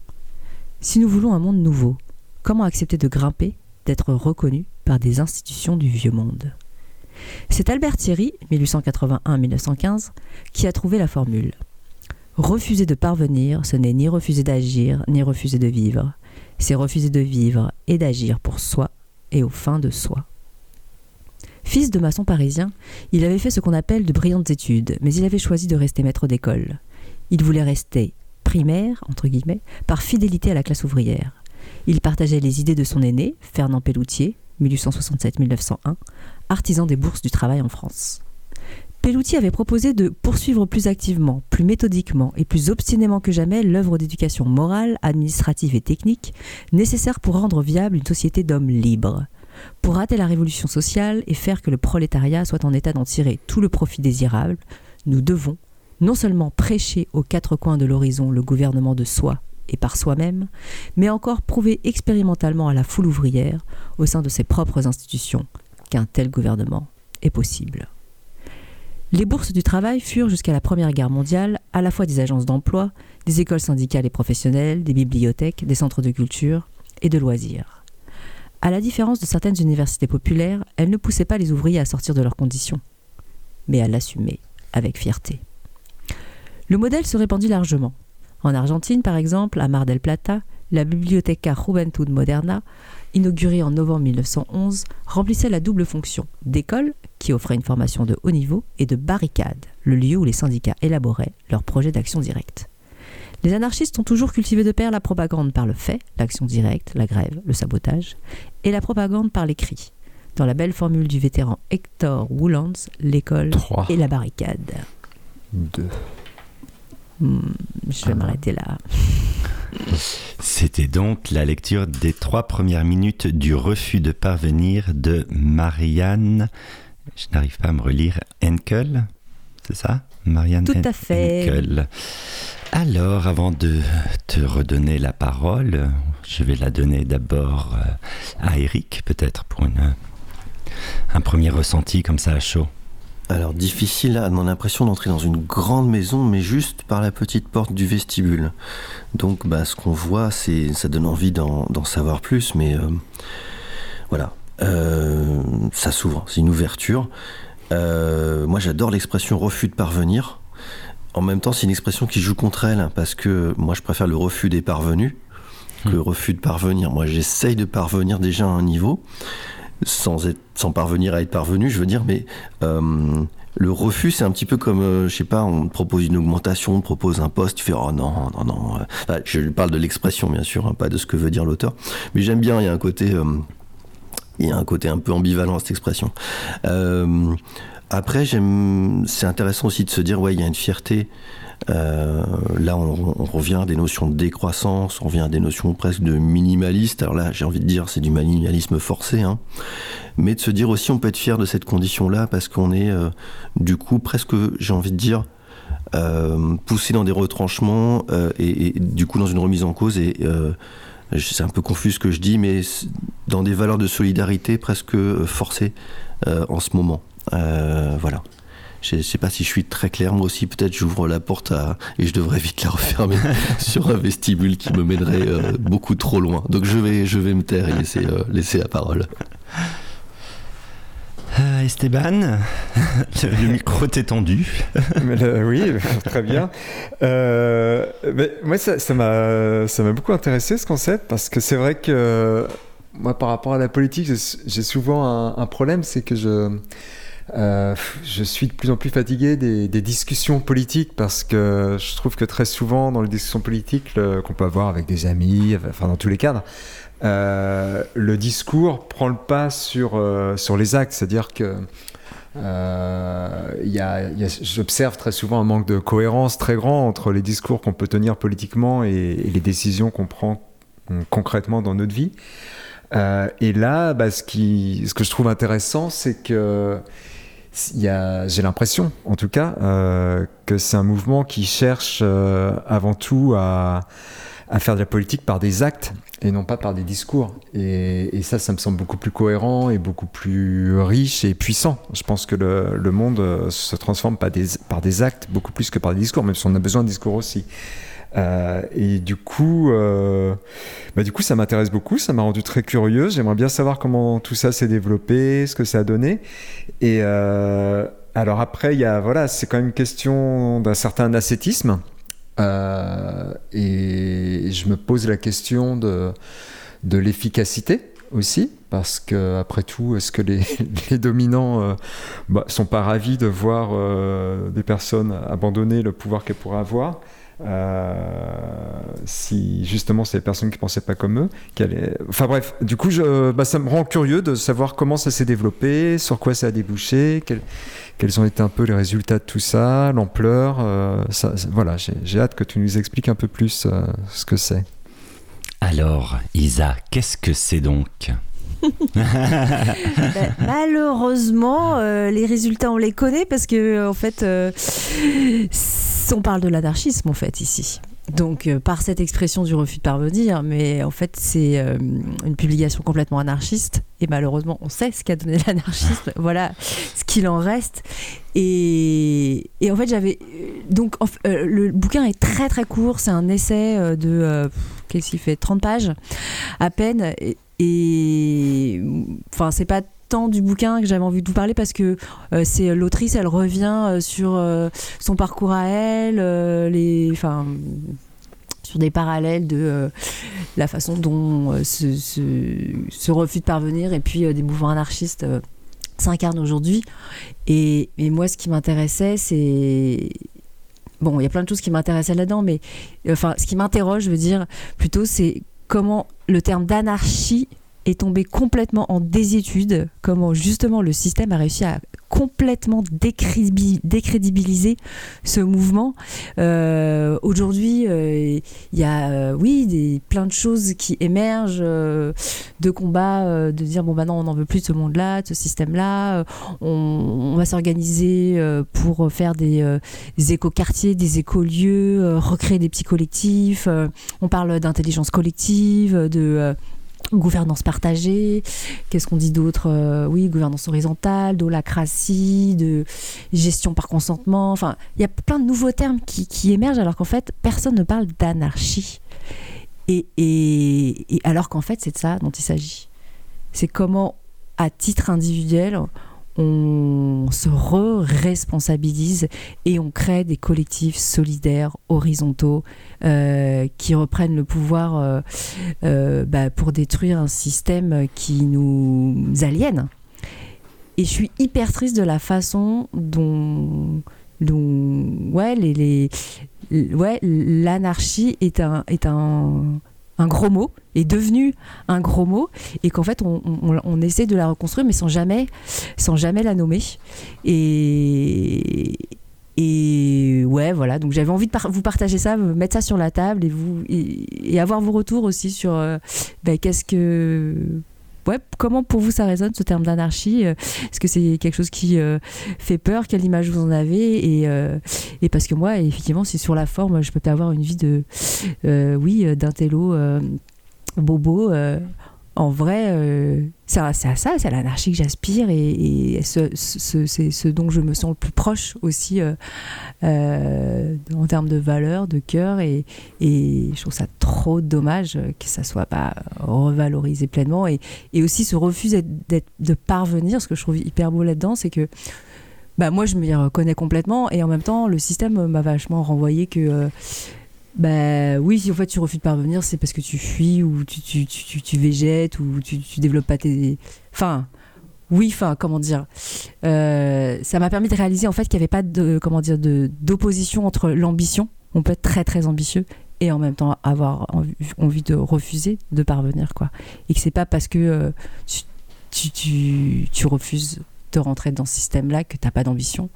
Si nous voulons un monde nouveau, Comment accepter de grimper, d'être reconnu par des institutions du vieux monde? C'est Albert Thierry, 1881-1915, qui a trouvé la formule. Refuser de parvenir, ce n'est ni refuser d'agir, ni refuser de vivre. C'est refuser de vivre et d'agir pour soi et aux fins de soi. Fils de maçon parisien, il avait fait ce qu'on appelle de brillantes études, mais il avait choisi de rester maître d'école. Il voulait rester primaire, entre guillemets, par fidélité à la classe ouvrière. Il partageait les idées de son aîné, Fernand Pelloutier, 1867-1901, artisan des bourses du travail en France. Pelloutier avait proposé de poursuivre plus activement, plus méthodiquement et plus obstinément que jamais l'œuvre d'éducation morale, administrative et technique nécessaire pour rendre viable une société d'hommes libres. Pour rater la révolution sociale et faire que le prolétariat soit en état d'en tirer tout le profit désirable, nous devons non seulement prêcher aux quatre coins de l'horizon le gouvernement de soi et par soi-même, mais encore prouver expérimentalement à la foule ouvrière, au sein de ses propres institutions, qu'un tel gouvernement est possible. Les bourses du travail furent jusqu'à la Première Guerre mondiale à la fois des agences d'emploi, des écoles syndicales et professionnelles, des bibliothèques, des centres de culture et de loisirs. À la différence de certaines universités populaires, elles ne poussaient pas les ouvriers à sortir de leurs conditions, mais à l'assumer avec fierté. Le modèle se répandit largement. En Argentine, par exemple, à Mar del Plata, la Biblioteca Juventud Moderna, inaugurée en novembre 1911, remplissait la double fonction d'école, qui offrait une formation de haut niveau, et de barricade, le lieu où les syndicats élaboraient leurs projets d'action directe. Les anarchistes ont toujours cultivé de pair la propagande par le fait, l'action directe, la grève, le sabotage, et la propagande par l'écrit. Dans la belle formule du vétéran Hector Woolands, l'école et la barricade. Deux. Hmm, je vais Ah. m'arrêter là. <laughs> C'était donc la lecture des trois premières minutes du refus de parvenir de Marianne. Je n'arrive pas à me relire. Henkel, c'est ça? Marianne Tout Hen- à fait. Henkel. Alors, avant de te redonner la parole, je vais la donner d'abord euh, à Eric, peut-être pour une, un premier ressenti comme ça à chaud. Alors difficile à mon impression d'entrer dans une grande maison, mais juste par la petite porte du vestibule. Donc bah, ce qu'on voit, c'est ça donne envie d'en savoir plus, mais euh, voilà, Euh, ça s'ouvre, c'est une ouverture. Euh, moi j'adore l'expression refus de parvenir. En même temps, c'est une expression qui joue contre elle, parce que moi je préfère le refus des parvenus que le refus de parvenir. Moi j'essaye de parvenir déjà à un niveau sans, être, sans parvenir à être parvenu, je veux dire, mais euh, le refus, c'est un petit peu comme, euh, je sais pas, on propose une augmentation, on propose un poste, tu fais oh non, non, non. euh. Je parle de l'expression, bien sûr, hein, pas de ce que veut dire l'auteur, mais j'aime bien, il y a un côté. euh, il y a un côté un peu ambivalent à cette expression. Après, c'est intéressant aussi de se dire, ouais, il y a une fierté. Euh, là, on, revient à des notions de décroissance, on revient à des notions presque de minimaliste. Alors là, j'ai envie de dire, c'est du minimalisme forcé, hein. mais de se dire aussi, on peut être fier de cette condition-là parce qu'on est, euh, du coup, presque, j'ai envie de dire, euh, poussé dans des retranchements et, et du coup dans une remise en cause et c'est un peu confus ce que je dis, mais dans des valeurs de solidarité presque forcées en ce moment. Voilà. Je ne sais pas si je suis très clair. Moi aussi, peut-être j'ouvre la porte à... et je devrais vite la refermer <laughs> sur un vestibule qui me mènerait euh, beaucoup trop loin. Donc je vais, je vais me taire et laisser, euh, laisser la parole. Euh, Esteban, <laughs> le micro t'est tendu. <laughs> Mais le- oui, très bien. Euh, mais moi, ça ça m'a ça m'a beaucoup intéressé ce concept parce que c'est vrai que moi, par rapport à la politique, j'ai j'ai souvent un, un problème, c'est que je euh, je suis de plus en plus fatigué des, discussions politiques parce que je trouve que très souvent dans les discussions politiques qu'on peut avoir avec des amis, enfin dans tous les cadres, euh, le discours prend le pas sur, euh, sur les actes. C'est-à-dire que euh, y a- j'observe très souvent un manque de cohérence très grand entre les discours qu'on peut tenir politiquement et, les décisions qu'on prend concrètement dans notre vie. Euh, et là, bah, ce, que je trouve intéressant, c'est que j'ai l'impression, en tout cas, euh, que c'est un mouvement qui cherche euh, avant tout à, faire de la politique par des actes et non pas par des discours. Et, ça, ça me semble beaucoup plus cohérent et beaucoup plus riche et puissant. Je pense que le, monde se transforme par des actes beaucoup plus que par des discours, même si on a besoin de discours aussi. Euh, et du coup, euh, bah, du coup, ça m'intéresse beaucoup, ça m'a rendu très curieux. J'aimerais bien savoir comment tout ça s'est développé, ce que ça a donné. Et euh, alors après, il voilà, c'est quand même une question d'un certain ascétisme. Et je me pose la question de, de l'efficacité aussi, parce que après tout, est-ce que les, <laughs> dominants euh, bah, sont pas ravis de voir des personnes abandonner le pouvoir qu'elles pourraient avoir? Si justement c'est les personnes qui pensaient pas comme eux enfin bref du coup je, bah, ça me rend curieux de savoir comment ça s'est développé sur quoi ça a débouché quel- quels ont été un peu les résultats de tout ça l'ampleur euh, voilà j'ai j'ai hâte que tu nous expliques un peu plus euh, ce que c'est. Alors, Isa, qu'est-ce que c'est donc? Ben, malheureusement, euh, les résultats, on les connaît parce que, euh, en fait, euh, on parle de l'anarchisme, en fait, ici. Donc, par cette expression du refus de parvenir, mais en fait, c'est une publication complètement anarchiste. Et malheureusement, on sait ce qu'a donné <laughs> l'anarchisme. voilà ce qu'il en reste. Et, en fait, j'avais. Donc, le bouquin est très très court. C'est un essai de. qu'est-ce qu'il fait 30 pages à peine. Et- Enfin, c'est pas tant du bouquin que j'avais envie de vous parler parce que euh, c'est l'autrice, elle revient euh, sur euh, son parcours à elle, les, enfin, sur des parallèles de la façon dont ce, ce- refus de parvenir et puis des mouvements anarchistes s'incarnent aujourd'hui. Et, et moi, ce qui m'intéressait, c'est bon, il y a plein de choses qui m'intéressaient là-dedans, mais enfin, ce qui m'interroge, je veux dire, plutôt, c'est comment le terme d'anarchie est tombé complètement en désétude, comment justement le système a réussi à complètement décrédibi- décrédibiliser ce mouvement. Euh, Aujourd'hui, euh, il y a, euh, oui, des, plein de choses qui émergent de combats, de dire, bon, bah non, on n'en veut plus de ce monde-là, de ce système-là, on, va s'organiser pour faire des, des éco-quartiers, des écolieux, recréer des petits collectifs, on parle d'intelligence collective, de... gouvernance partagée, qu'est-ce qu'on dit d'autre Euh, Oui, gouvernance horizontale, d'holacratie, de gestion par consentement. Enfin, il y a plein de nouveaux termes qui, émergent alors qu'en fait, personne ne parle d'anarchie. Et, et- et alors qu'en fait, c'est de ça dont il s'agit. C'est comment, à titre individuel, on se re-responsabilise et on crée des collectifs solidaires, horizontaux, euh, qui reprennent le pouvoir euh, euh, bah, pour détruire un système qui nous aliène. Et je suis hyper triste de la façon dont, ouais, l'anarchie est est un, un gros mot, est devenu un gros mot, et qu'en fait on, on- essaie de la reconstruire, mais sans jamais, sans jamais la nommer. Et, et ouais, voilà. Donc j'avais envie de vous partager ça, mettre ça sur la table et vous et, et avoir vos retours aussi sur euh, ben, qu'est-ce que ouais, comment pour vous ça résonne ce terme d'anarchie euh, Est-ce que c'est quelque chose qui euh, fait peur? Quelle image vous en avez? Et, euh, et parce que moi, effectivement, si sur la forme, je peux avoir une vie de oui d'intello bobo. En vrai, euh, c'est à ça, c'est à l'anarchie que j'aspire et, et ce- ce- c'est ce dont je me sens le plus proche aussi euh, euh, en termes de valeur, de cœur et, je trouve ça trop dommage que ça soit pas revalorisé pleinement et, aussi ce refus d'être- de parvenir, ce que je trouve hyper beau là-dedans, c'est que bah, moi je m'y reconnais complètement et en même temps le système m'a vachement renvoyé que bah oui, si en fait tu refuses de parvenir, c'est parce que tu fuis ou tu, tu, tu, tu- végètes ou tu, tu développes pas tes. Enfin, oui, enfin, comment dire. Euh, ça m'a permis de réaliser en fait qu'il n'y avait pas de comment dire de d'opposition entre l'ambition. On peut être très très ambitieux et en même temps avoir envie, de refuser de parvenir quoi. Et que c'est pas parce que euh, tu, tu, tu refuses de rentrer dans ce système-là que t'as pas d'ambition.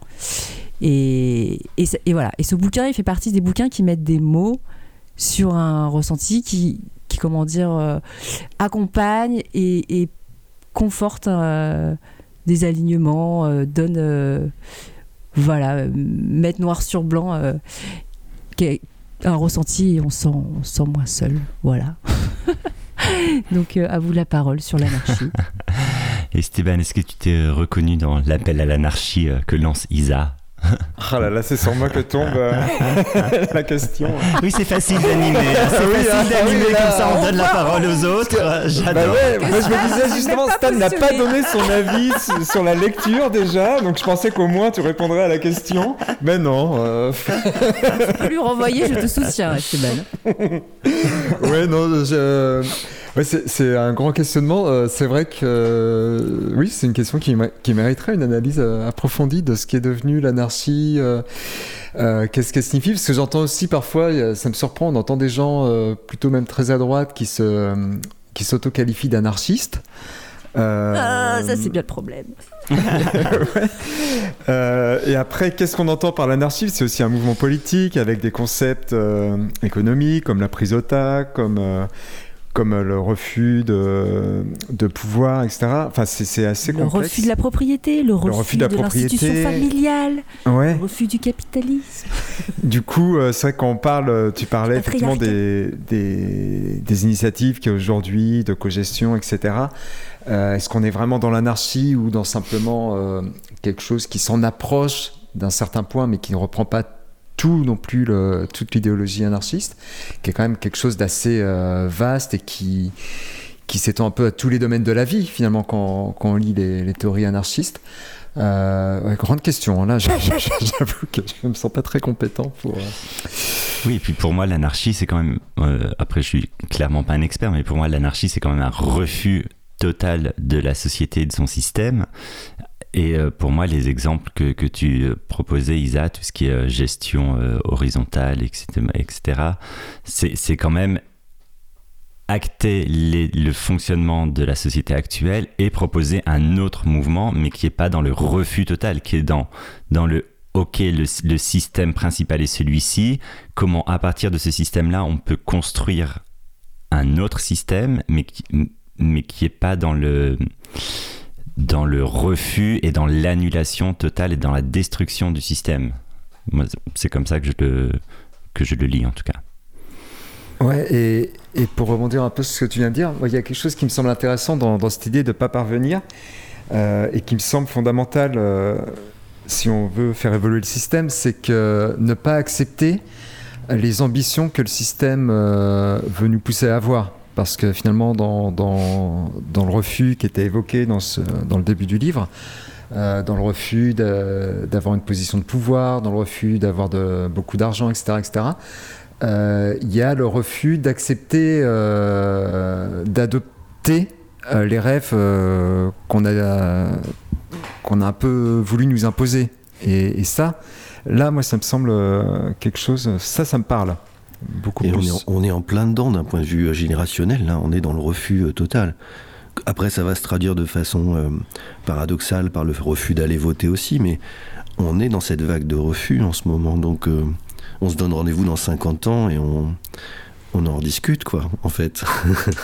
Et, et, voilà. Et ce bouquin, il fait partie des bouquins qui mettent des mots sur un ressenti qui, qui comment dire, euh, accompagne et, et conforte euh, des alignements, euh, donne, voilà, mettre noir sur blanc un ressenti et on se sent, on se sent moins seul. Voilà. <laughs> Donc à vous la parole sur l'anarchie. <laughs> Esteban, est-ce que tu t'es reconnu dans l'appel à l'anarchie euh, que lance Isa <laughs> Ah là là, c'est sur moi que tombe euh, <laughs> la question. Oui, c'est facile d'animer. hein, C'est Oui, facile ah, d'animer oui, comme ça, on on donne la parole aux autres. euh, Bah J'adore. ouais, moi je me Stan, disais justement, Stan n'a pas donné son avis su- sur la lecture déjà, donc je pensais qu'au moins tu répondrais à la question. Mais non. euh, Tu peux lui renvoyer, je te soutiens, Esteban. <laughs> ouais, non, je... ouais, c'est un grand questionnement. Euh, c'est vrai que euh, oui, c'est une question qui, mé- qui mériterait une analyse euh, approfondie de ce qui est devenu l'anarchie. Qu'est-ce qu'elle signifie? Parce que j'entends aussi parfois, ça me surprend, on entend des gens plutôt même très à droite qui se qui s'auto-qualifient d'anarchistes. Ah, ça c'est bien le problème. <laughs> Ouais. Euh, et après, qu'est-ce qu'on entend par l'anarchie? C'est aussi un mouvement politique avec des concepts euh, économiques comme la prise otage, comme, euh, comme euh, le refus de, de pouvoir, etc. Enfin, c'est c'est assez Le complexe. refus de la propriété, le refus, refus de la l'institution familiale, Ouais. le refus du capitalisme. <laughs> Du coup, euh, c'est vrai qu'on parle, euh, tu parlais effectivement des, des, des initiatives qui aujourd'hui, de cogestion, etc. Euh, Est-ce qu'on est vraiment dans l'anarchie ou dans simplement euh, quelque chose qui s'en approche d'un certain point, mais qui ne reprend pas tout non plus, toute l'idéologie anarchiste, qui est quand même quelque chose d'assez euh, vaste et qui, qui s'étend un peu à tous les domaines de la vie, finalement, quand, quand on lit les, théories anarchistes. Euh, grande question. Hein. Là, <laughs> j'avoue que je me sens pas très compétent pour. Euh, oui, et puis pour moi, l'anarchie, c'est quand même. Après, je suis clairement pas un expert, mais pour moi, l'anarchie, c'est quand même un refus total de la société et de son système. Et pour moi, les exemples que, que, tu proposais, Isa, tout ce qui est gestion horizontale, etc., c'est quand même acter le fonctionnement de la société actuelle et proposer un autre mouvement, mais qui n'est pas dans le refus total, qui est dans, dans le OK, le, système principal est celui-ci, comment à partir de ce système-là, on peut construire un autre système, mais qui mais qui n'est pas dans le, dans le refus et dans l'annulation totale et dans la destruction du système. C'est comme ça que je, le, que je le lis en tout cas. Ouais, et, et, pour rebondir un peu sur ce que tu viens de dire, il y a quelque chose qui me semble intéressant dans, cette idée de ne pas parvenir euh, et qui me semble fondamental euh, si on veut faire évoluer le système, c'est que ne pas accepter les ambitions que le système euh, veut nous pousser à avoir. Parce que finalement, dans, dans, dans, le refus qui était évoqué dans, ce, dans le début du livre, euh, dans le refus d'avoir une position de pouvoir, dans le refus d'avoir beaucoup d'argent, etc., etc., euh, il y a le refus d'accepter, euh, d'adopter les rêves qu'on a, qu'on a un peu voulu nous imposer. Et, ça, là, moi, ça me semble quelque chose, ça, ça me parle. Beaucoup et plus. On, est, en plein dedans d'un point de vue générationnel, là, on est dans le refus total. Après, ça va se traduire de façon paradoxale par le refus d'aller voter aussi, mais on est dans cette vague de refus en ce moment. Donc, on se donne rendez-vous dans 50 ans et on, on en discute, quoi, en fait.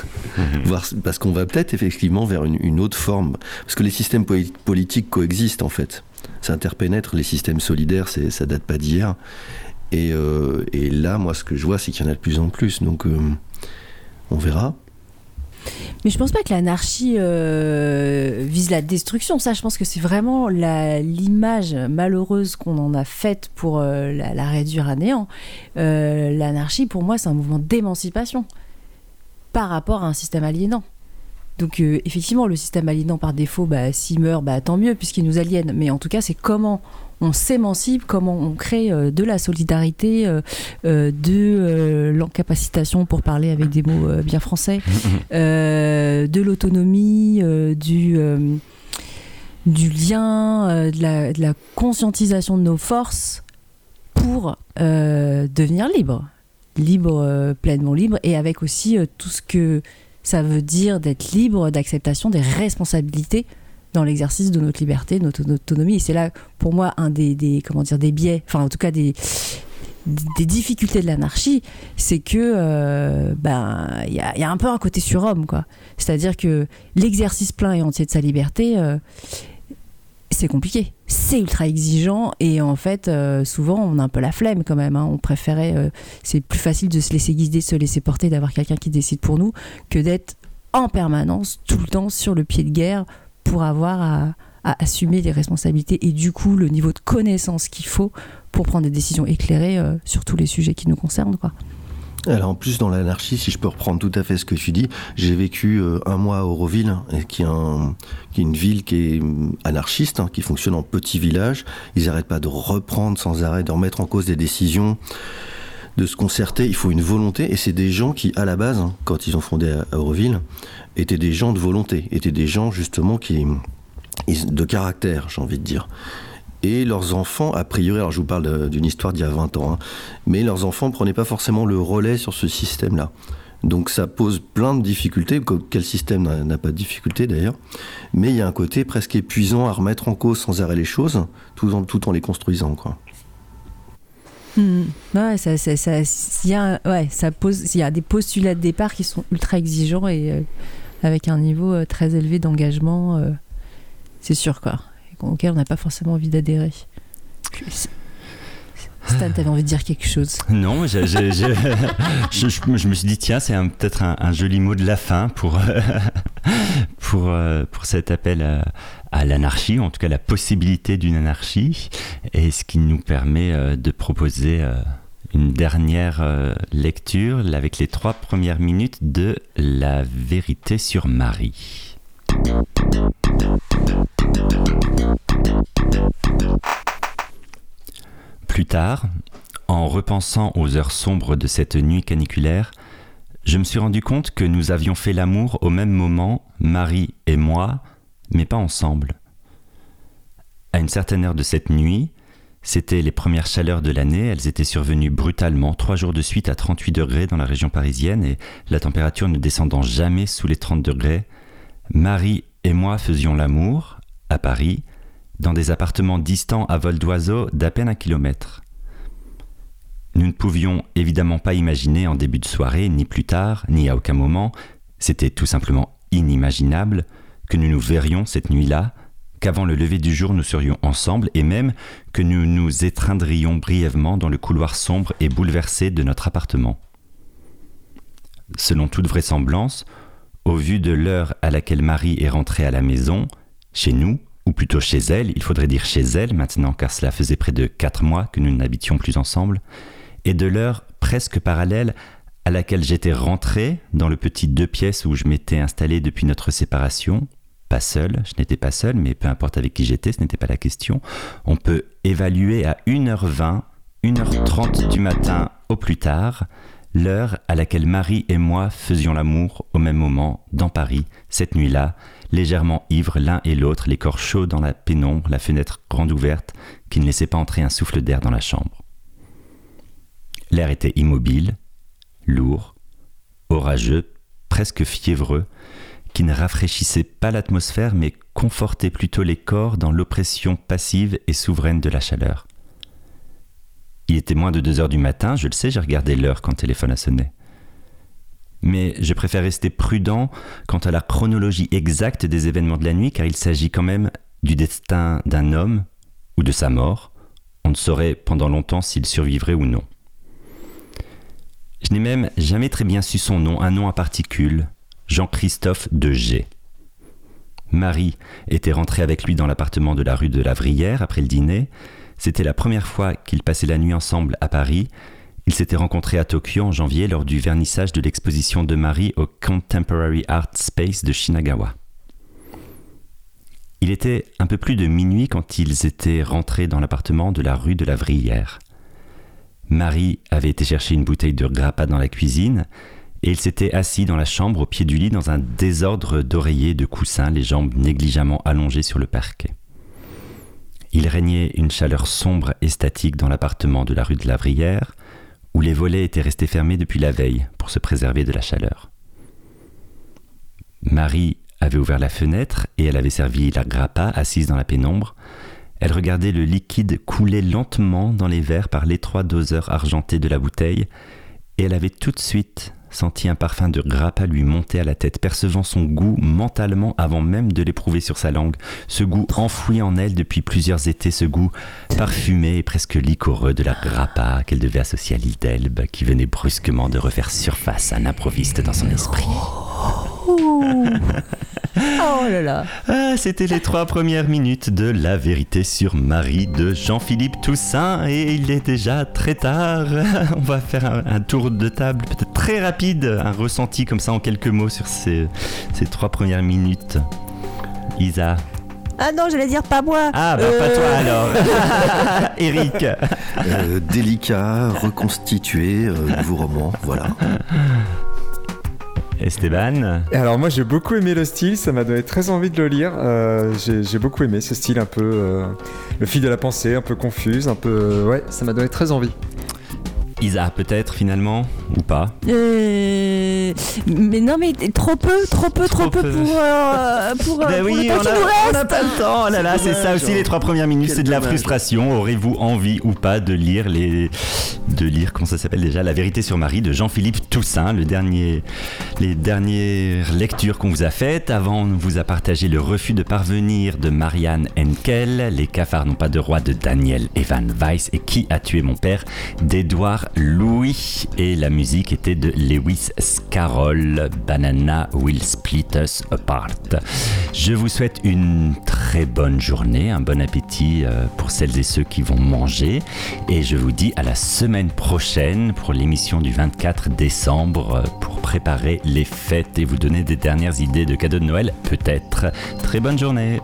<laughs> Parce qu'on va peut-être effectivement vers une, autre forme. Parce que les systèmes politiques coexistent, en fait. Ça interpénètre, les systèmes solidaires, ça date pas d'hier. Et, euh, et, là, moi, ce que je vois, c'est qu'il y en a de plus en plus. Donc, euh, on verra. Mais je pense pas que l'anarchie euh, vise la destruction. Ça, je pense que c'est vraiment l'image malheureuse qu'on en a faite pour la, réduire à néant. L'anarchie, pour moi, c'est un mouvement d'émancipation par rapport à un système aliénant. Donc effectivement, le système aliénant par défaut, bah, s'il meurt, bah, tant mieux puisqu'il nous aliène. Mais en tout cas, c'est comment on s'émancipe, comment on crée euh, de la solidarité, euh, euh, de l'encapacitation, pour parler avec des mots bien français, <laughs> de l'autonomie, du du lien, de la, de, la, conscientisation de nos forces pour devenir libre. Libre, pleinement libre, et avec aussi tout ce que ça veut dire d'être libre, d'acceptation des responsabilités dans l'exercice de notre liberté, notre autonomie. Et c'est là, pour moi, un des, comment dire, des biais, enfin en tout cas des, difficultés de l'anarchie, c'est que euh, ben il y a, un peu un côté surhomme quoi. C'est-à-dire que l'exercice plein et entier de sa liberté, euh, c'est compliqué, c'est ultra exigeant et en fait euh, souvent on a un peu la flemme quand même. Hein. On préférait, c'est plus facile de se laisser guider, de se laisser porter, d'avoir quelqu'un qui décide pour nous que d'être en permanence, tout le temps sur le pied de guerre pour avoir à, assumer les responsabilités et du coup le niveau de connaissance qu'il faut pour prendre des décisions éclairées euh, sur tous les sujets qui nous concernent. Quoi. Alors en plus dans l'anarchie, si je peux reprendre tout à fait ce que tu dis, j'ai vécu euh, un mois à Auroville, qui est, qui est, une ville qui est mm, anarchiste, hein, qui fonctionne en petit village. Ils n'arrêtent pas de reprendre sans arrêt, de remettre en cause des décisions de se concerter, il faut une volonté, et c'est des gens qui, à la base, hein, quand ils ont fondé Auroville, étaient des gens de volonté, étaient des gens justement qui de caractère, j'ai envie de dire. Et leurs enfants, a priori, alors je vous parle d'une histoire d'il y a 20 ans, hein, mais leurs enfants ne prenaient pas forcément le relais sur ce système-là. Donc ça pose plein de difficultés. Quel système n'a pas de difficultés d'ailleurs Mais il y a un côté presque épuisant à remettre en cause sans arrêt les choses, tout en, tout en les construisant. Quoi. Hmm. Ouais, ça, pose, il y a des postulats de départ qui sont ultra exigeants et euh, avec un niveau euh, très élevé d'engagement, euh, c'est sûr, quoi, auquel on n'a pas forcément envie d'adhérer. Stan, t'avais envie de dire quelque chose Non, je, <laughs> me suis dit, tiens, c'est peut-être un, joli mot de la fin pour, <laughs> pour, pour cet appel à, à l'anarchie, en tout cas la possibilité d'une anarchie, et ce qui nous permet euh, de proposer euh, une dernière euh, lecture avec les trois premières minutes de La vérité sur Marie. Plus tard, en repensant aux heures sombres de cette nuit caniculaire, je me suis rendu compte que nous avions fait l'amour au même moment, Marie et moi, mais pas ensemble. À une certaine heure de cette nuit, c'était les premières chaleurs de l'année, elles étaient survenues brutalement, trois jours de suite à 38 degrés dans la région parisienne et la température ne descendant jamais sous les 30 degrés. Marie et moi faisions l'amour, à Paris, dans des appartements distants à vol d'oiseau d'à peine un kilomètre. Nous ne pouvions évidemment pas imaginer en début de soirée, ni plus tard, ni à aucun moment, c'était tout simplement inimaginable, que nous nous verrions cette nuit-là, qu'avant le lever du jour nous serions ensemble et même que nous nous étreindrions brièvement dans le couloir sombre et bouleversé de notre appartement. Selon toute vraisemblance, au vu de l'heure à laquelle Marie est rentrée à la maison, chez nous, ou plutôt chez elle, il faudrait dire chez elle maintenant car cela faisait près de quatre mois que nous n'habitions plus ensemble, et de l'heure presque parallèle à laquelle j'étais rentré dans le petit deux pièces où je m'étais installé depuis notre séparation, pas seul, je n'étais pas seul, mais peu importe avec qui j'étais, ce n'était pas la question. On peut évaluer à 1h20, 1h30 du matin au plus tard, l'heure à laquelle Marie et moi faisions l'amour au même moment dans Paris, cette nuit-là, légèrement ivres l'un et l'autre, les corps chauds dans la pénombre, la fenêtre grande ouverte, qui ne laissait pas entrer un souffle d'air dans la chambre. L'air était immobile, lourd, orageux, presque fiévreux, qui ne rafraîchissait pas l'atmosphère mais confortait plutôt les corps dans l'oppression passive et souveraine de la chaleur. Il était moins de deux heures du matin, je le sais, j'ai regardé l'heure quand le téléphone a sonné. Mais je préfère rester prudent quant à la chronologie exacte des événements de la nuit, car il s'agit quand même du destin d'un homme ou de sa mort. On ne saurait pendant longtemps s'il survivrait ou non. Je n'ai même jamais très bien su son nom, un nom à particules, Jean-Christophe de G. Marie était rentrée avec lui dans l'appartement de la rue de la Vrière après le dîner. C'était la première fois qu'ils passaient la nuit ensemble à Paris. Ils s'étaient rencontrés à Tokyo en janvier lors du vernissage de l'exposition de Marie au Contemporary Art Space de Shinagawa. Il était un peu plus de minuit quand ils étaient rentrés dans l'appartement de la rue de la Vrière. Marie avait été chercher une bouteille de grappa dans la cuisine et il s'était assis dans la chambre au pied du lit dans un désordre d'oreillers de coussins, les jambes négligemment allongées sur le parquet. Il régnait une chaleur sombre et statique dans l'appartement de la rue de la Vrière, où les volets étaient restés fermés depuis la veille pour se préserver de la chaleur. Marie avait ouvert la fenêtre et elle avait servi la grappa assise dans la pénombre. Elle regardait le liquide couler lentement dans les verres par l'étroit doseur argenté de la bouteille et elle avait tout de suite sentit un parfum de grappa lui monter à la tête, percevant son goût mentalement avant même de l'éprouver sur sa langue, ce goût enfoui en elle depuis plusieurs étés, ce goût parfumé et presque liquoreux de la grappa qu'elle devait associer à l'île d'Elbe, qui venait brusquement de refaire surface à l'improviste dans son esprit. <laughs> Oh là là. Ah, c'était les trois premières minutes de La vérité sur Marie de Jean-Philippe Toussaint et il est déjà très tard. <laughs> On va faire un, un tour de table peut-être très rapide, un ressenti comme ça en quelques mots sur ces, ces trois premières minutes. Isa. Ah non, j'allais dire pas moi. Ah, bah pas Euh, toi alors. <laughs> Eric. Euh, délicat, reconstitué, euh, nouveau roman, voilà. Esteban. Alors moi j'ai beaucoup aimé le style, ça m'a donné très envie de le lire. Euh, j'ai j'ai beaucoup aimé ce style un peu euh, le fil de la pensée, un peu confuse, un peu euh, ouais, ça m'a donné très envie. Isa peut-être finalement ou pas Euh, mais non, mais trop peu, trop peu, trop, Trop peu, peu. pour, euh, pour, <laughs> Ben pour oui, le temps on qui a- nous on reste. n'a pas le temps. Oh là là, c'est ça aussi les trois premières minutes, c'est de la frustration. Aurez-vous envie ou pas de lire les, de lire comment ça s'appelle déjà, La vérité sur Marie de Jean-Philippe Toussaint, le dernier, les dernières lectures qu'on vous a faites. Avant, on vous a partagé le refus de parvenir de Marianne Henkel, les cafards n'ont pas de roi de Daniel Evan Weiss et qui a tué mon père? d'Edouard Louis. Et la musique était de Lewis Carroll, Banana Will Split Us Apart. Je vous souhaite une très bonne journée, un bon appétit euh, pour celles et ceux qui vont manger. Et je vous dis à la semaine prochaine pour l'émission du 24 décembre euh, pour préparer les fêtes et vous donner des dernières idées de cadeaux de Noël, peut-être. Très bonne journée.